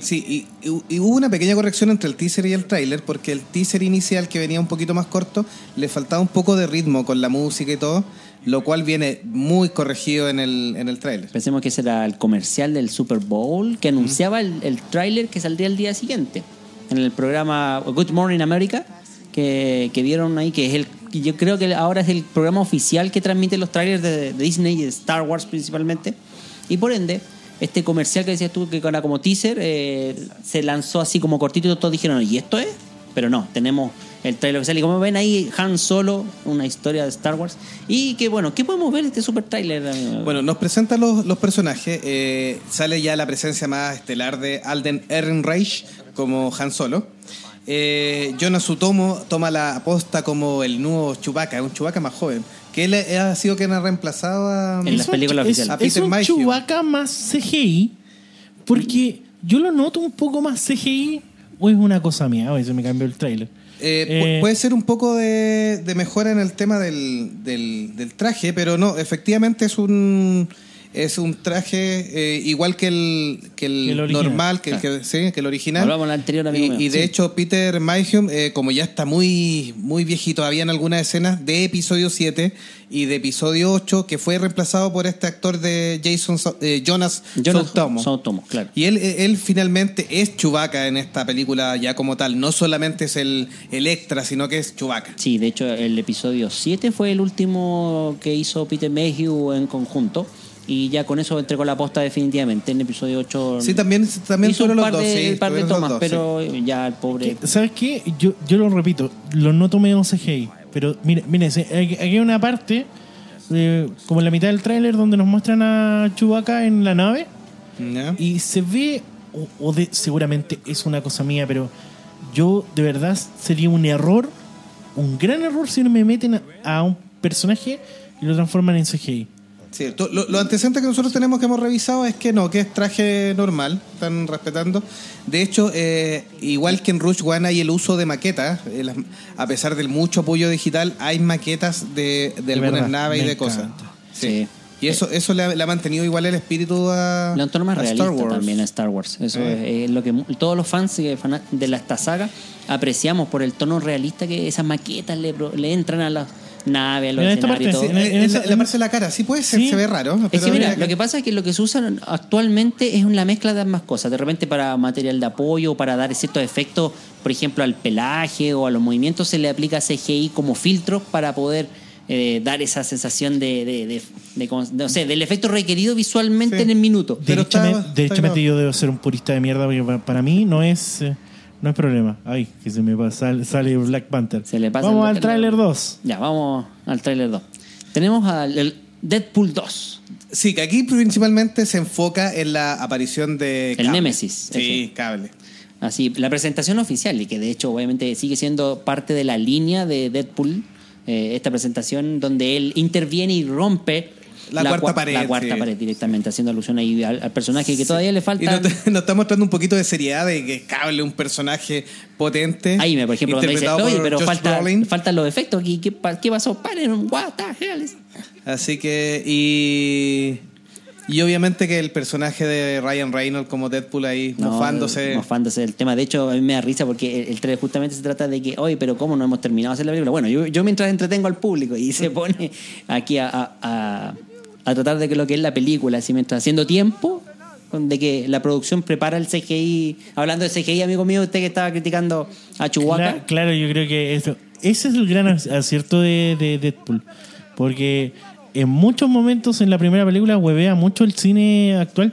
Sí, y, y- y hubo una pequeña corrección entre el teaser y el tráiler, porque el teaser inicial, que venía un poquito más corto, le faltaba un poco de ritmo con la música y todo, lo cual viene muy corregido en el, en el tráiler. Pensemos que ese era el comercial del Super Bowl que anunciaba el, el tráiler que saldría el día siguiente. En el programa Good Morning America, que, que vieron ahí, que es el. Yo creo que ahora es el programa oficial que transmite los trailers de, Disney y de Star Wars principalmente. Y por ende, este comercial que decías tú que era como teaser, eh, se lanzó así como cortito y todos dijeron, ¿y esto es? Pero no, tenemos el trailer oficial. Y como ven ahí, Han Solo, una historia de Star Wars. Y que bueno, ¿qué podemos ver este super trailer? Bueno, nos presenta los, los personajes. eh, sale ya la presencia más estelar de Alden Ehrenreich como Han Solo. Eh, Jonas Sutomo toma la aposta como el nuevo Chewbacca, un Chewbacca más joven. Que él ha sido quien ha reemplazado a... En las películas es, oficiales. A es Peter un. Chewbacca más CGI, porque yo lo noto un poco más CGI, o es una cosa mía, hoy se me cambió el trailer. Eh, Eh, puede ser un poco de, de mejora en el tema del, del- del traje, pero no, efectivamente es un es un traje eh, igual que el, que el, Que el original. normal, que, el que, sí, que el original. Volvamos al anterior, amigo y, mío. y de Sí. hecho, Peter Mayhew, eh, como ya está muy, muy viejito, había en algunas escenas de episodio 7 y de episodio 8, que fue reemplazado por este actor de Jason eh, Jonas, Jonas claro. Y él, él finalmente es Chewbacca en esta película ya como tal. No solamente es el, el extra, sino que es Chewbacca. Sí, de hecho el episodio 7 fue el último que hizo Peter Mayhew en conjunto y ya con eso entregó la posta definitivamente. En el episodio 8 Sí, también, también hizo un tuvieron par los dos. de, sí, par de los tomas, dos, pero ya el pobre... ¿Sabes qué? Yo, yo lo repito, lo noto medio CGI. Pero mire, mire aquí hay una parte, eh, como en la mitad del tráiler, donde nos muestran a Chewbacca en la nave. Y se ve, o, o de- seguramente es una cosa mía, pero yo de verdad sería un error, un gran error si no me meten a, a un personaje y lo transforman en CGI. Sí, lo, lo antecedente que nosotros tenemos que hemos revisado es que no, que es traje normal, están respetando. De hecho, eh, igual que en Rush One hay el uso de maquetas, eh, las- a pesar del mucho apoyo digital, hay maquetas de, de algunas verdad, naves y de cosas. Sí. Y eso, eso le ha, le ha mantenido igual el espíritu a, Le han más a realista Star Wars. también a Star Wars. Eso Eh. es, es lo que todos los fans eh, de la, esta saga apreciamos por el tono realista que esas maquetas le, pro- le entran a las naves, los escenarios todo. Eh, en eh, la, la parte de la cara, sí puede ser, Sí. se ve raro. Es que mira, lo que pasa es que lo que se usan actualmente es una mezcla de ambas cosas. De repente para material de apoyo, para dar ciertos efectos, por ejemplo, al pelaje o a los movimientos, se le aplica CGI como filtro para poder eh, dar esa sensación de, de- de- no sé, del efecto requerido visualmente Sí. en el minuto. Pero está- Derechamente, está derechamente grabado. yo debo ser un purista de mierda porque pa- para mí no es eh, no es problema. Ay, que se me pasa, sale, sale Black Panther. Se le pasa Vamos el- al tráiler 2. Ya, vamos al tráiler 2. Tenemos al el Deadpool 2. Sí, que aquí principalmente se enfoca en la aparición de. El Némesis, Sí, ese. cable. Así, la presentación oficial, y que de hecho obviamente sigue siendo parte de la línea de Deadpool, eh, esta presentación donde él interviene y rompe La cuarta cua- pared, La cuarta sí. pared directamente, haciendo alusión ahí al, al personaje que todavía le Y falta... nos, nos está mostrando un poquito de seriedad de que Cable un personaje potente. Ahí, me, por ejemplo, cuando dice, oye, pero falta, faltan los efectos aquí, ¿qué, pa- qué pasó? Paren, what the hell is-" Así que, y. Y obviamente que el personaje de Ryan Reynolds como Deadpool ahí No, mofándose. Mofándose del tema. De hecho, a mí me da risa porque el, el trailer justamente se trata de que, oye, pero ¿cómo no hemos terminado de hacer la película? Bueno, yo, yo mientras entretengo al público y se pone aquí a, a- a- a tratar de que lo que es la película, así mientras haciendo tiempo, de que la producción prepara el CGI. Hablando de CGI, amigo mío, usted que estaba criticando a. Cla- claro, yo creo que eso, ese es el gran ac- acierto de, de Deadpool. Porque en muchos momentos en la primera película huevea mucho el cine actual.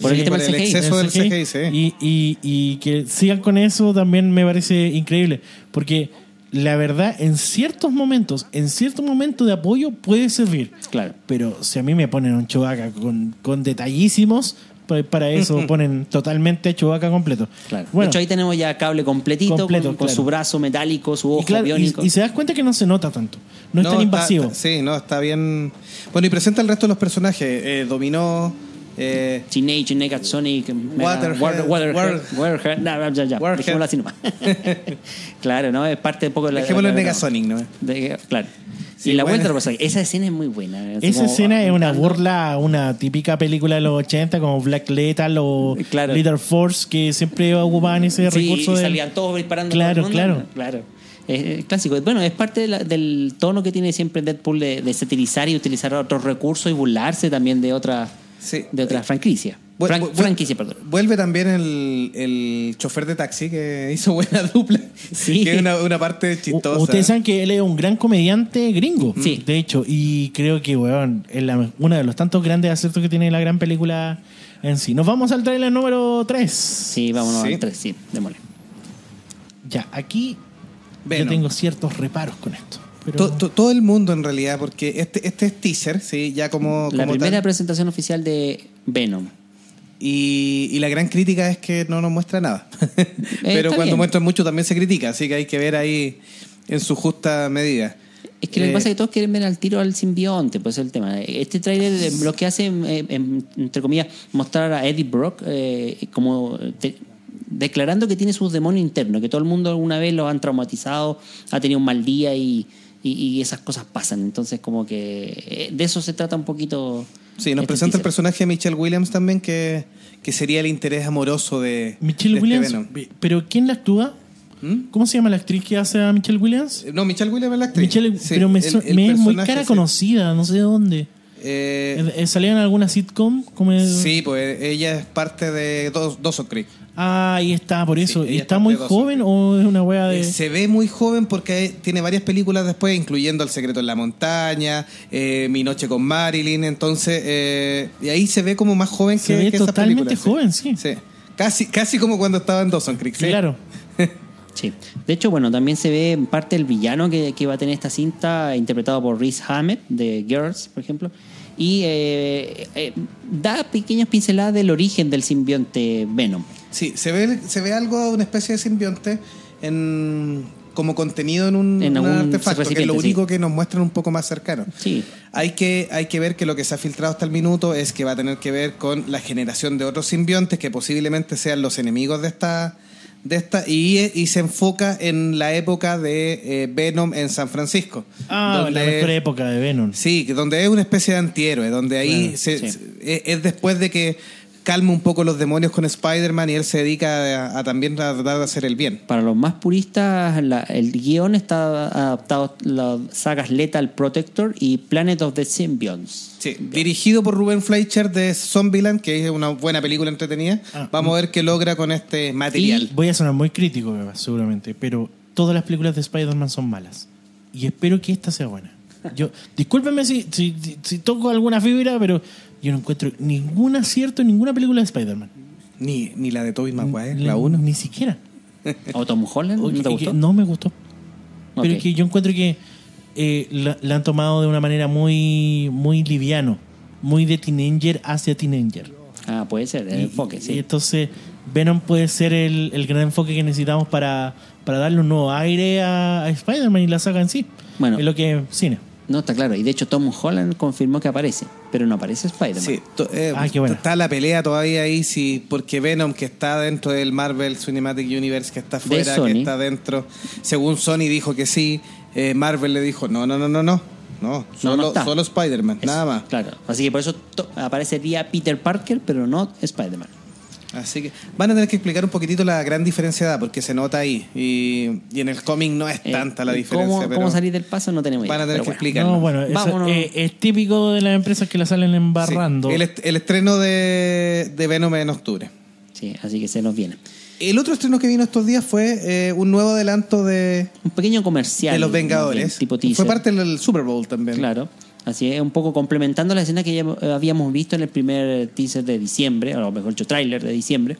Por el Sí, tema por del el CGI. exceso del CGI. CGI, sí. Y, y- y que sigan con eso también me parece increíble. Porque la verdad, en ciertos momentos, en ciertos momentos de apoyo puede servir. Claro. Pero si a mí me ponen un Chewbacca con, con detallísimos, pues para eso ponen totalmente a Chewbacca completo. Claro. Bueno, de hecho, ahí tenemos ya cable completito, Completo, con, su brazo metálico, su ojo y, claro, y- biónico. y se das cuenta que no se nota tanto. No es tan está- invasivo. está- sí, no, está bien. Bueno, y presenta el resto de los personajes. Eh, dominó. Eh, Teenage Negasonic, Waterhead, Water, Waterhead, Waterhead, no, ya, ya, Warhead. dejémoslo así nomás. claro, ¿no? Es parte un poco de la. dejémoslo en la- Negasonic, ¿no? de- claro. Sí, y la bueno. vuelta. Esa escena es muy buena. Así Esa como escena es una burla a una típica película de los 80 como Black Lethal o Claro. Leader Force que siempre ocupaban ese Sí, recurso y del- salían todos disparando. Claro, todo el mundo. claro. Claro. Es, es clásico. Bueno, es parte de la- del tono que tiene siempre Deadpool de, de satirizar y utilizar otros recursos y burlarse también de otra, Sí. de otra franquicia. Bu- Fran- bu- franquicia, perdón. Vuelve también el, el chofer de taxi que hizo buena dupla. Sí. Que es una, una parte U- chistosa. Ustedes saben que él es un gran comediante gringo. Sí. De hecho, y creo que, weón, es la- uno de los tantos grandes aciertos que tiene la gran película en sí. Nos vamos al trailer número 3. Sí, vámonos Sí. al 3, sí, démosle. Ya, aquí Venom. yo tengo ciertos reparos con esto. Pero To- to- todo el mundo en realidad, porque este, este es teaser, sí, ya como, La como primera tal. presentación oficial de Venom. Y, y la gran crítica es que no nos muestra nada. Pero está cuando bien. muestran mucho también se critica, así que hay que ver ahí en su justa medida. Es que lo que Eh, pasa es que todos quieren ver al tiro al simbionte, pues es el tema. Este tráiler eh, lo que hace, eh, em, entre comillas, mostrar a Eddie Brock eh, como te- declarando que tiene sus demonios internos, que todo el mundo alguna vez lo han traumatizado, ha tenido un mal día y, y- y esas cosas pasan. Entonces, como que eh, de eso se trata un poquito Sí, nos este presenta el personaje de Michelle Williams también, que, que sería el interés amoroso de, Michelle de este Williams. Venom. ¿Pero quién la actúa? ¿Mm? ¿Cómo se llama la actriz que hace a Michelle Williams? No, Michelle Williams es la actriz. Michelle, Sí, pero me, el- su- el me es muy cara sí. conocida, no sé de dónde. Eh, Eh, eh, ¿Salía en alguna sitcom? Como el- sí, pues ella es parte de Dos- Dawson Creek. Ah, ahí está, por eso. ¿Está es muy joven o es una wea de.? Eh, Se ve muy joven porque tiene varias películas después, incluyendo El secreto en la montaña, eh, Mi noche con Marilyn. Entonces, eh, y ahí se ve como más joven Se que, ve que esas totalmente películas, joven, sí. Casi, casi como cuando estaba en Dawson Creek. ¿sí? Claro. Sí. De hecho, bueno, también se ve en parte el villano que, que va a tener esta cinta, interpretado por Rhys Hammett, de Girls, por ejemplo. Y eh, eh, da pequeñas pinceladas del origen del simbionte Venom. Sí, se ve, se ve algo de una especie de simbionte en, como contenido en un, En algún artefacto, que es lo único sí. que nos muestran un poco más cercano. Sí. Hay que, hay que ver que lo que se ha filtrado hasta el minuto es que va a tener que ver con la generación de otros simbiontes que posiblemente sean los enemigos de esta, de esta y, y se enfoca en la época de eh, Venom en San Francisco. Ah, donde- la mejor época de Venom. Sí, que donde es una especie de antihéroe, donde ahí Claro, se- sí. es después de que calma un poco los demonios con Spider-Man y él se dedica a, a también a tratar de hacer el bien. Para los más puristas, la- el guion está adaptado a las sagas Lethal Protector y Planet of the Symbionts. Sí, dirigido por Ruben Fleischer de Zombieland, que es una buena película entretenida. Ah. Vamos a ver qué logra con este material. Voy a sonar muy crítico, seguramente, pero todas las películas de Spider-Man son malas. Y espero que esta sea buena. Yo, discúlpenme si, si, si- si toco alguna fibra, pero yo no encuentro ningún acierto en ninguna película de Spider-Man. Ni, ni la de Tobey Maguire, Ni- la 1. Ni siquiera. ¿O Tom Holland? ¿No te gustó? no me gustó. Pero es que yo encuentro que eh, la, la han tomado de una manera muy, muy liviano, muy de teenager hacia teenager. Ah, puede ser, el Y- enfoque, y sí. entonces Venom puede ser el, el gran enfoque que necesitamos para, para darle un nuevo aire a, a Spider-Man y la saga en sí. Bueno. Es lo que es cine. No, está claro. Y de hecho Tom Holland confirmó que aparece, pero no aparece Spider-Man. Sí, eh, Ah, qué bueno. está la pelea todavía ahí, sí, porque Venom, que está dentro del Marvel Cinematic Universe, que está fuera, que está dentro, según Sony dijo que sí, eh, Marvel le dijo, no, no, no, no, no, no, solo, no está. solo Spider-Man, nada más. Claro. Así que por eso to- aparecería Peter Parker, pero no Spider-Man. Así que van a tener que explicar un poquitito la gran diferencia de edad, porque se nota ahí, y, y en el cómic no es Eh, tanta la ¿cómo- diferencia. ¿Cómo, pero salir del paso? No tenemos idea. Van a tener que bueno. explicarlo. No, bueno, eso, eh, es típico de las empresas que la salen Sí, embarrando. el, est- el estreno de, de Venom en octubre. Sí, así que se nos viene. El otro estreno que vino estos días fue eh, un nuevo adelanto de, Un pequeño comercial. de Los Vengadores. tipo teaser. Fue parte del Super Bowl también. Claro. Así es, un poco complementando la escena que ya habíamos visto en el primer teaser de diciembre, o mejor dicho, tráiler de diciembre,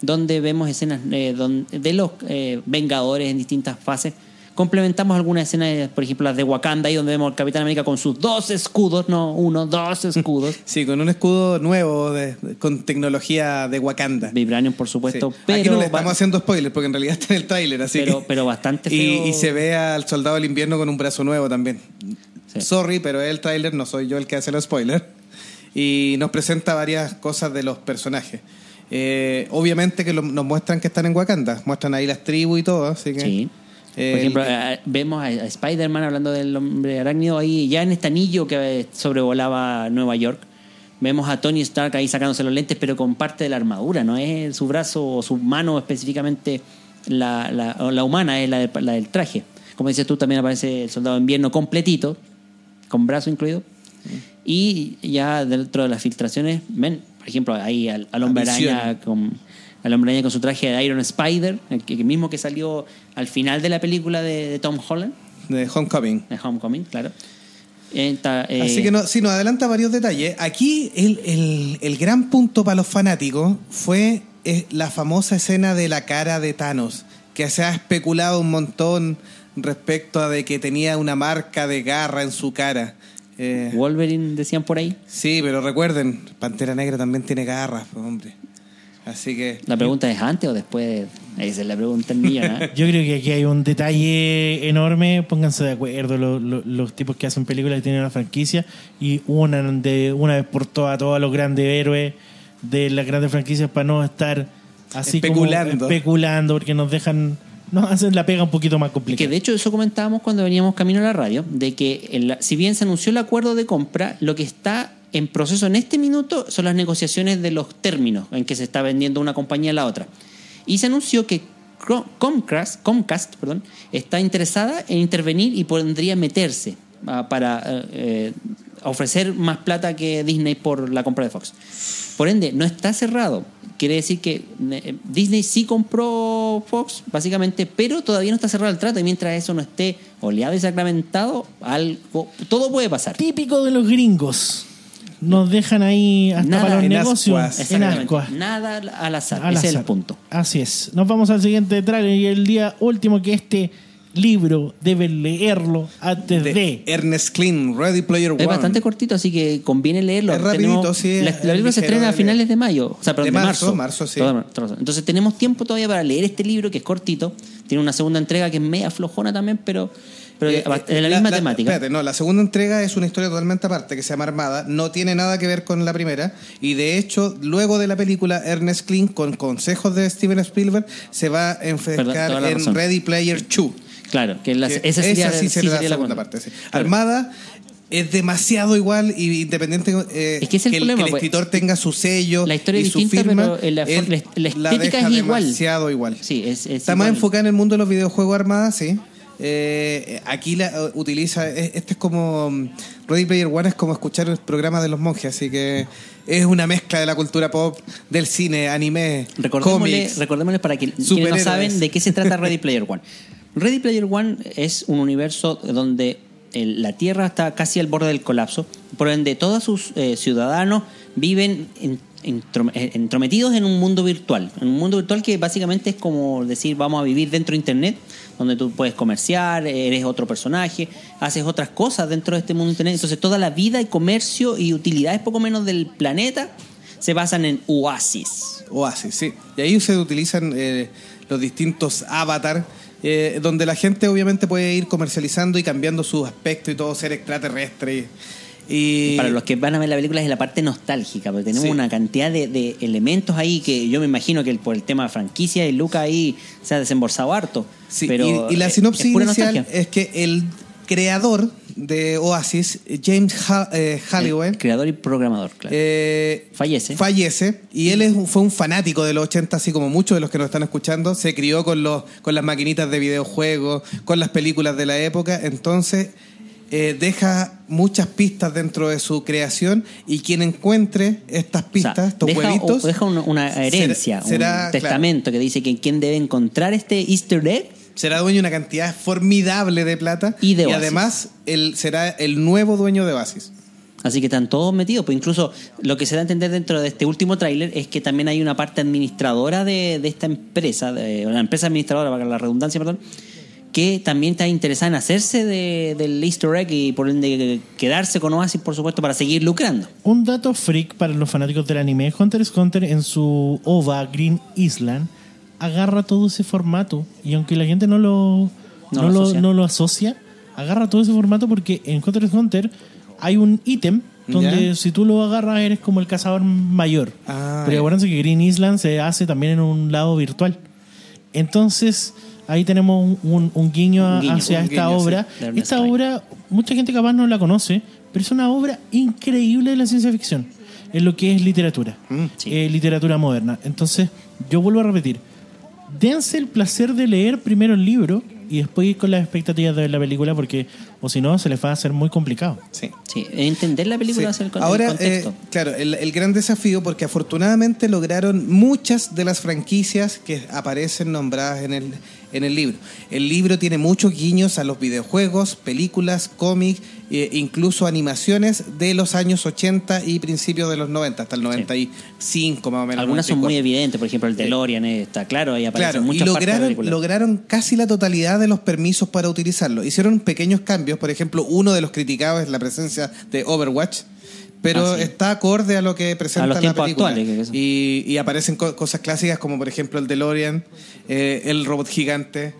donde vemos escenas eh, de los eh, Vengadores en distintas fases. Complementamos algunas escenas, por ejemplo, las de Wakanda, ahí donde vemos al Capitán América con sus dos escudos, no uno, dos escudos. Sí, con un escudo nuevo de- con tecnología de Wakanda. Vibranium, por supuesto, Sí. pero, Aquí no le estamos haciendo spoilers porque en realidad está en el tráiler, así pero, que- pero bastante y, feo. y se ve al soldado del invierno con un brazo nuevo también. Sí. Sorry, pero es el tráiler, no soy yo el que hace los spoilers. Y nos presenta varias cosas de los personajes. Eh, obviamente que lo- nos muestran que están en Wakanda, muestran ahí las tribus y todo, así que... Sí. eh, Por ejemplo, el- eh, vemos a, a Spider-Man hablando del hombre arácnido ahí, ya en este anillo que eh, sobrevolaba Nueva York. Vemos a Tony Stark ahí sacándose los lentes, pero con parte de la armadura, no es su brazo o su mano específicamente la, la, o la humana, es la del, la del traje. Como dices tú, también aparece el soldado de invierno completito, con brazo incluido. Y ya dentro de las filtraciones, ven, por ejemplo, ahí al, al hombre araña con al hombre araña con su traje de Iron Spider, el que, mismo que salió al final de la película de, de Tom Holland, de Homecoming. de Homecoming, claro. Enta- eh, Así que no, sí, nos adelanta varios detalles. Aquí el, el- el gran punto para los fanáticos fue eh, la famosa escena de la cara de Thanos, que se ha especulado un montón respecto a de que tenía una marca de garra en su cara. Eh, Wolverine decían por ahí. sí, pero recuerden, Pantera Negra también tiene garras, pues, hombre. Así que La pregunta es antes o después. Esa es la pregunta millón. ¿eh? Yo creo que aquí hay un detalle enorme. Pónganse de acuerdo lo- lo- los tipos que hacen películas que tienen una franquicia y unan de una vez por todas a todos los grandes héroes de las grandes franquicias para no estar así Especulando. como especulando porque nos dejan nos hacen la pega un poquito más Que complicada. de hecho eso comentábamos cuando veníamos camino a la radio, de que si bien se anunció el acuerdo de compra, lo que está en proceso en este minuto son las negociaciones de los términos en que se está vendiendo una compañía a la otra. Y se anunció que Comcast perdón, está interesada en intervenir y podría meterse ah, para eh, eh, ofrecer más plata que Disney por la compra de Fox. Por ende, no está cerrado. Quiere decir que eh, Disney sí compró Fox, básicamente, pero todavía no está cerrado el trato. Y mientras eso no esté oleado y sacramentado, algo, todo puede pasar. Típico de los gringos. Nos dejan ahí hasta Nada para los en negocios ascuas. en Exactamente. ascuas. Nada al azar. Al Ese es el punto. Así es. Nos vamos al siguiente trailer y el día último que este libro deben leerlo antes de... de Ernest Klein, Ready Player One. Es bastante cortito, así que conviene leerlo. Es rapidito, sí, La, la película se estrena a finales de mayo. O sea, perdón, De de, marzo, marzo. marzo, sí. Todo- todo razón. Entonces tenemos tiempo todavía para leer este libro, que es cortito. Tiene una segunda entrega que es media flojona también, pero, pero Eh, eh, la, misma temática. Espérate, no, la segunda entrega es una historia totalmente aparte que se llama Armada, no tiene nada que ver con la primera y de hecho, luego de la película Ernest Klein con consejos de Steven Spielberg se va a enfrescar en razón. Ready Player 2. Claro, que la- que esa sería, sí sería la sería segunda cuarta. parte. sí. Armada es demasiado igual y independiente eh, Es que es el el, problema, que el pues. escritor tenga su sello La historia y es su firma, pero la- la- la la deja es igual. demasiado igual. Sí, es, es Está más enfocada en el mundo de los videojuegos armadas, sí. Eh, aquí la eh, utiliza, eh, este es como mm, Ready Player One es como escuchar el programa de los monjes, así que es una mezcla de la cultura pop, del cine, anime, Recordémosle, cómics. recordémosle para que, quienes no saben de qué se trata Ready Player One. Ready Player One es un universo donde la Tierra está casi al borde del colapso, por ende todos sus eh, ciudadanos viven eh, entrometidos en un mundo virtual, en un mundo virtual que básicamente es como decir vamos a vivir dentro de Internet, donde tú puedes comerciar, eres otro personaje, haces otras cosas dentro de este mundo de Internet, entonces toda la vida y comercio y utilidades poco menos del planeta se basan en oasis. Oasis, sí. Y ahí se utilizan eh, los distintos avatars, eh, donde la gente obviamente puede ir comercializando y cambiando su aspecto y todo, ser extraterrestre. Y, Para los que van a ver la película es la parte nostálgica, porque tenemos Sí. una cantidad de, de elementos ahí que yo me imagino que el- por el tema de franquicia y Luca ahí se ha desembolsado harto. Sí, pero y, y la sinopsis es pura inicial nostalgia. es que el creador de Oasis, James Ha- eh, Halliwell, El creador y programador, claro. eh, Fallece. Fallece. Y él es fue un fanático de los 80, así como muchos de los que nos están escuchando. Se crió con, los, con las maquinitas de videojuegos, con las películas de la época. Entonces, eh, deja muchas pistas dentro de su creación. Y quien encuentre estas O sea, pistas, estos deja, huevitos. o- deja una, herencia, será, un testamento que dice que quien debe encontrar este easter egg será dueño de una cantidad formidable de plata. Y de Oasis. además, él será el nuevo dueño de Oasis. Así que están todos metidos. Pues incluso lo que se da a entender dentro de este último tráiler es que también hay una parte administradora de, de esta empresa, de, una empresa administradora, para la redundancia, perdón, que también está interesada en hacerse de- del easter egg y por ende quedarse con Oasis, por supuesto, para seguir lucrando. Un dato freak para los fanáticos del anime, Hunter x Hunter en su OVA Green Island agarra todo ese formato y aunque la gente no lo, No no, lo asocia. no lo asocia, agarra todo ese formato porque en Hunter x Hunter hay un ítem donde ¿Ya? si tú lo agarras eres como el cazador mayor. Ah, Pero acuérdense que Green Island se hace también en un lado virtual. Entonces, ahí tenemos un, un- un guiño, a- Un guiño, hacia esta guiño, obra. esta obra, mucha gente capaz no la conoce, pero es una obra increíble de la ciencia ficción, en lo que es literatura, sí. eh, literatura moderna. Entonces, yo vuelvo a repetir, dense el placer de leer primero el libro y después ir con las expectativas de ver la película, porque o si no, se les va a hacer muy complicado. Sí. Sí, entender la película Sí. el, con- Ahora, el contexto. eh, claro, el, el gran desafío, porque afortunadamente lograron muchas de las franquicias que aparecen nombradas en el, en el libro. El libro tiene muchos guiños a los videojuegos, películas, cómics, e incluso animaciones de los años 80 y principios de los 90, hasta el 95 más o menos. Algunas son 94. muy evidentes, por ejemplo, el DeLorean eh, está claro, ahí aparecen Claro, y muchas lograron, casi la totalidad de los permisos para utilizarlo. Hicieron pequeños cambios, por ejemplo, uno de los criticados es la presencia de Overwatch, pero Ah, sí. está acorde a lo que presenta A los la película. actuales, y aparecen co- cosas clásicas como, por ejemplo, el DeLorean, eh, el robot gigante.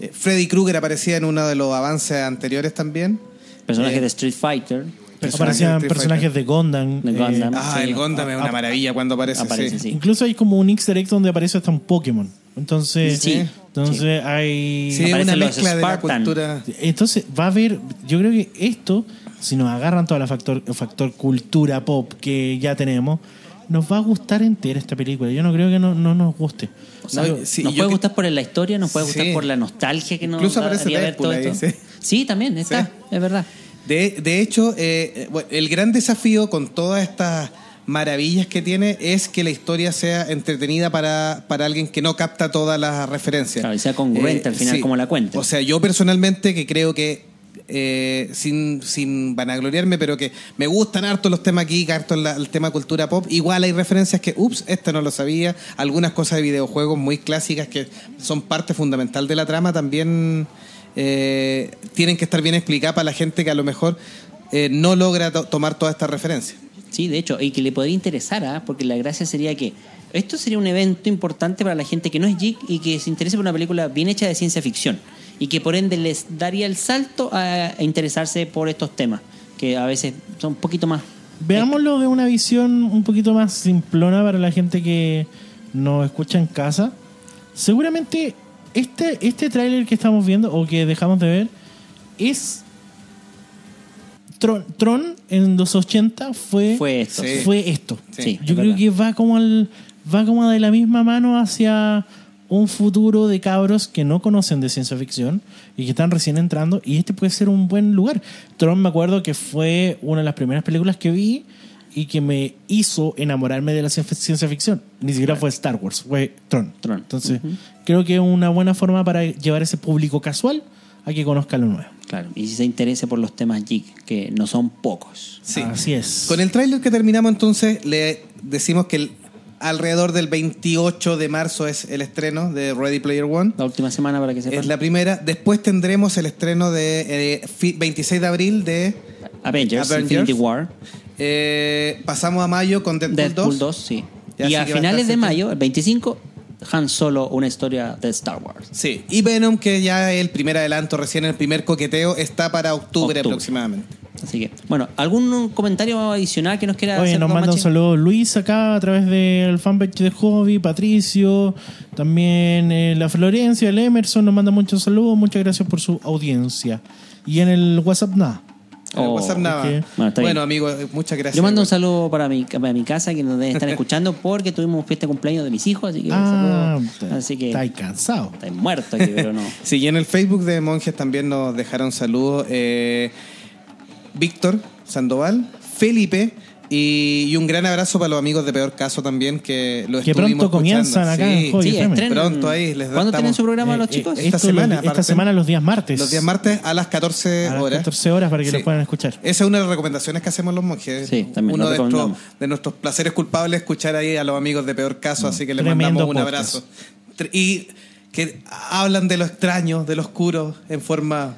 Eh, Freddy Krueger aparecía en uno de los avances anteriores también. Personajes eh, de Street Fighter. Personajes Aparecían de personajes Fighter. de Gundam. De eh, Gundam. Ah, Sí. el Gundam es una maravilla cuando aparece. Aparece, sí. sí. Incluso hay como un Easter egg donde aparece hasta un Pokémon. Entonces, Sí. entonces hay. Sí, una mezcla de la cultura. Entonces va a haber, yo creo que esto, si nos agarran todo el factor, el factor cultura pop que ya tenemos, nos va a gustar entera esta película. Yo no creo que no, no nos guste. O sea, No, sí, nos puede que- gustar por la historia, nos puede gustar Sí. por la nostalgia que nos Incluso aparece haría ver todo esto. sí. Sí, también está, Sí. es verdad. De, de hecho, eh, eh, el gran desafío con todas estas maravillas que tiene es que la historia sea entretenida para, para alguien que no capta todas las referencias. Claro, y sea congruente al final como la cuente. O sea, yo personalmente que creo que, eh, sin, sin vanagloriarme, pero que me gustan harto los temas geek, harto la- el tema cultura pop, igual hay referencias que, ups, esta no lo sabía, algunas cosas de videojuegos muy clásicas que son parte fundamental de la trama también eh, tienen que estar bien explicadas para la gente que a lo mejor eh, no logra to- tomar todas estas referencias. Sí, de hecho, y que le podría interesar, ¿ah? porque la gracia sería que esto sería un evento importante para la gente que no es geek y que se interese por una película bien hecha de ciencia ficción y que por ende les daría el salto a, a interesarse por estos temas, que a veces son un poquito más... Veámoslo de una visión un poquito más simplona para la gente que nos escucha en casa. Seguramente este, este tráiler que estamos viendo o que dejamos de ver es Tron, Tron en los 80 fue, Fue esto. Sí. fue esto. Sí, Yo es creo verdad. que va como al, va como de la misma mano hacia un futuro de cabros que no conocen de ciencia ficción y que están recién entrando y este puede ser un buen lugar. Tron me acuerdo que fue una de las primeras películas que vi y que me hizo enamorarme de la cien- ciencia ficción. Ni siquiera fue Star Wars, fue Tron. Tron. Entonces, creo que es una buena forma para llevar ese público casual a que conozca lo nuevo. Claro, y si se interese por los temas geek, que no son pocos. Sí. Así es. Con el tráiler que terminamos entonces, le decimos que el- alrededor del 28 de marzo es el estreno de Ready Player One. La última semana para que sepan. Es la primera. Después tendremos el estreno de eh, fi- 26 de abril de Avengers, Avengers. Infinity War, eh, pasamos a mayo con Deadpool, Deadpool 2. 2, sí. Ya y a finales de mayo, el 25, Han Solo, una historia de Star Wars. Sí. Y Venom, que ya el primer adelanto, recién el primer coqueteo, está para octubre, Octubre. aproximadamente. Así que, bueno, ¿algún comentario adicional que nos quiera Oye, hacer nos manda un saludo Luis acá a través del fanpage de Hobby, Patricio, también eh, la Florencia, el Emerson nos manda muchos saludos, muchas gracias por su audiencia. Y en el WhatsApp nada. En el Oh, WhatsApp nada. ok. Bueno, está bien. amigo, eh, muchas gracias. Yo mando un saludo para mi, para mi casa que nos deben estar escuchando porque tuvimos fiesta de cumpleaños de mis hijos, así que Ah, saludo. Así que está ahí cansado. estáis muertos aquí, pero no. Sí, y en el Facebook de Monjes también nos dejaron saludos. eh, Víctor Sandoval, Felipe y, y un gran abrazo para los amigos de Peor Caso también que lo Que estuvimos pronto comienzan escuchando. acá en Sí, Hobby Sí, FM. Pronto ahí les ¿Cuándo tienen su programa los Eh, chicos? eh, Esta esto semana, lo- esta semana los días martes. Los días martes a las 14 a las horas. 14 horas para que Sí. los puedan escuchar. Esa es una de las recomendaciones que hacemos los monjes. Sí, también Uno de, nuestros, recomendamos. de nuestros placeres culpables escuchar ahí a los amigos de Peor Caso, así que les mandamos un podcast. abrazo. Y que hablan de lo extraño, de lo oscuro, en forma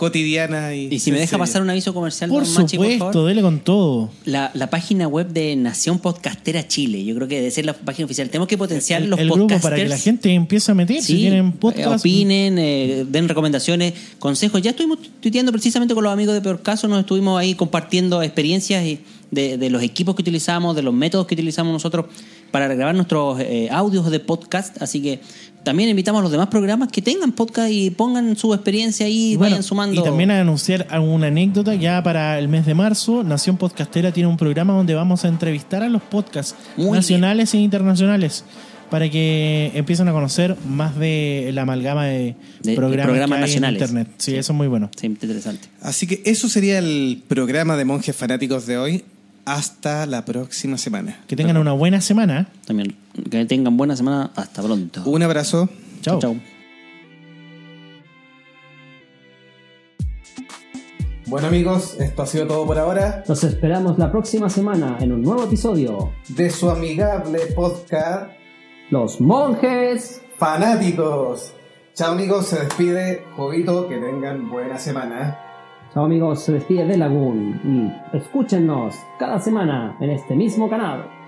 cotidiana. Y, Y si me deja pasar un aviso comercial, Por Don Machi, por supuesto, favor. dele con todo. La, la página web de Nación Podcastera Chile, yo creo que debe ser la página oficial. Tenemos que potenciar El, los el podcasters. grupo para que la gente empiece a meter. si tienen eh, podcast. opinen, eh, den recomendaciones, consejos. Ya estuvimos tuiteando precisamente con los amigos de Peor Caso, nos estuvimos ahí compartiendo experiencias y de, de los equipos que utilizamos, de los métodos que utilizamos nosotros para grabar nuestros eh, audios de podcast. Así que también invitamos a los demás programas que tengan podcast y pongan su experiencia ahí, Bueno, vayan sumando. Y también a anunciar alguna anécdota, ya para el mes de marzo, Nación Podcastera tiene un programa donde vamos a entrevistar a los podcasts Muy nacionales e internacionales para que empiecen a conocer más de la amalgama de, De- programas, programas que hay nacionales. en Internet. Sí, eso es muy bueno. Sí, interesante. Así que eso sería el programa de Monjes Fanáticos de hoy. Hasta la próxima semana. Que tengan una buena semana. También que tengan buena semana. Hasta pronto. Un abrazo. Chao. Chao. Bueno amigos, esto ha sido todo por ahora Los esperamos la próxima semana en un nuevo episodio. de su amigable podcast Los monjes. Fanáticos. Chao amigos, se despide Jovito, que tengan buena semana. Chao amigos, se despide de Lagoon y escúchenos cada semana en este mismo canal.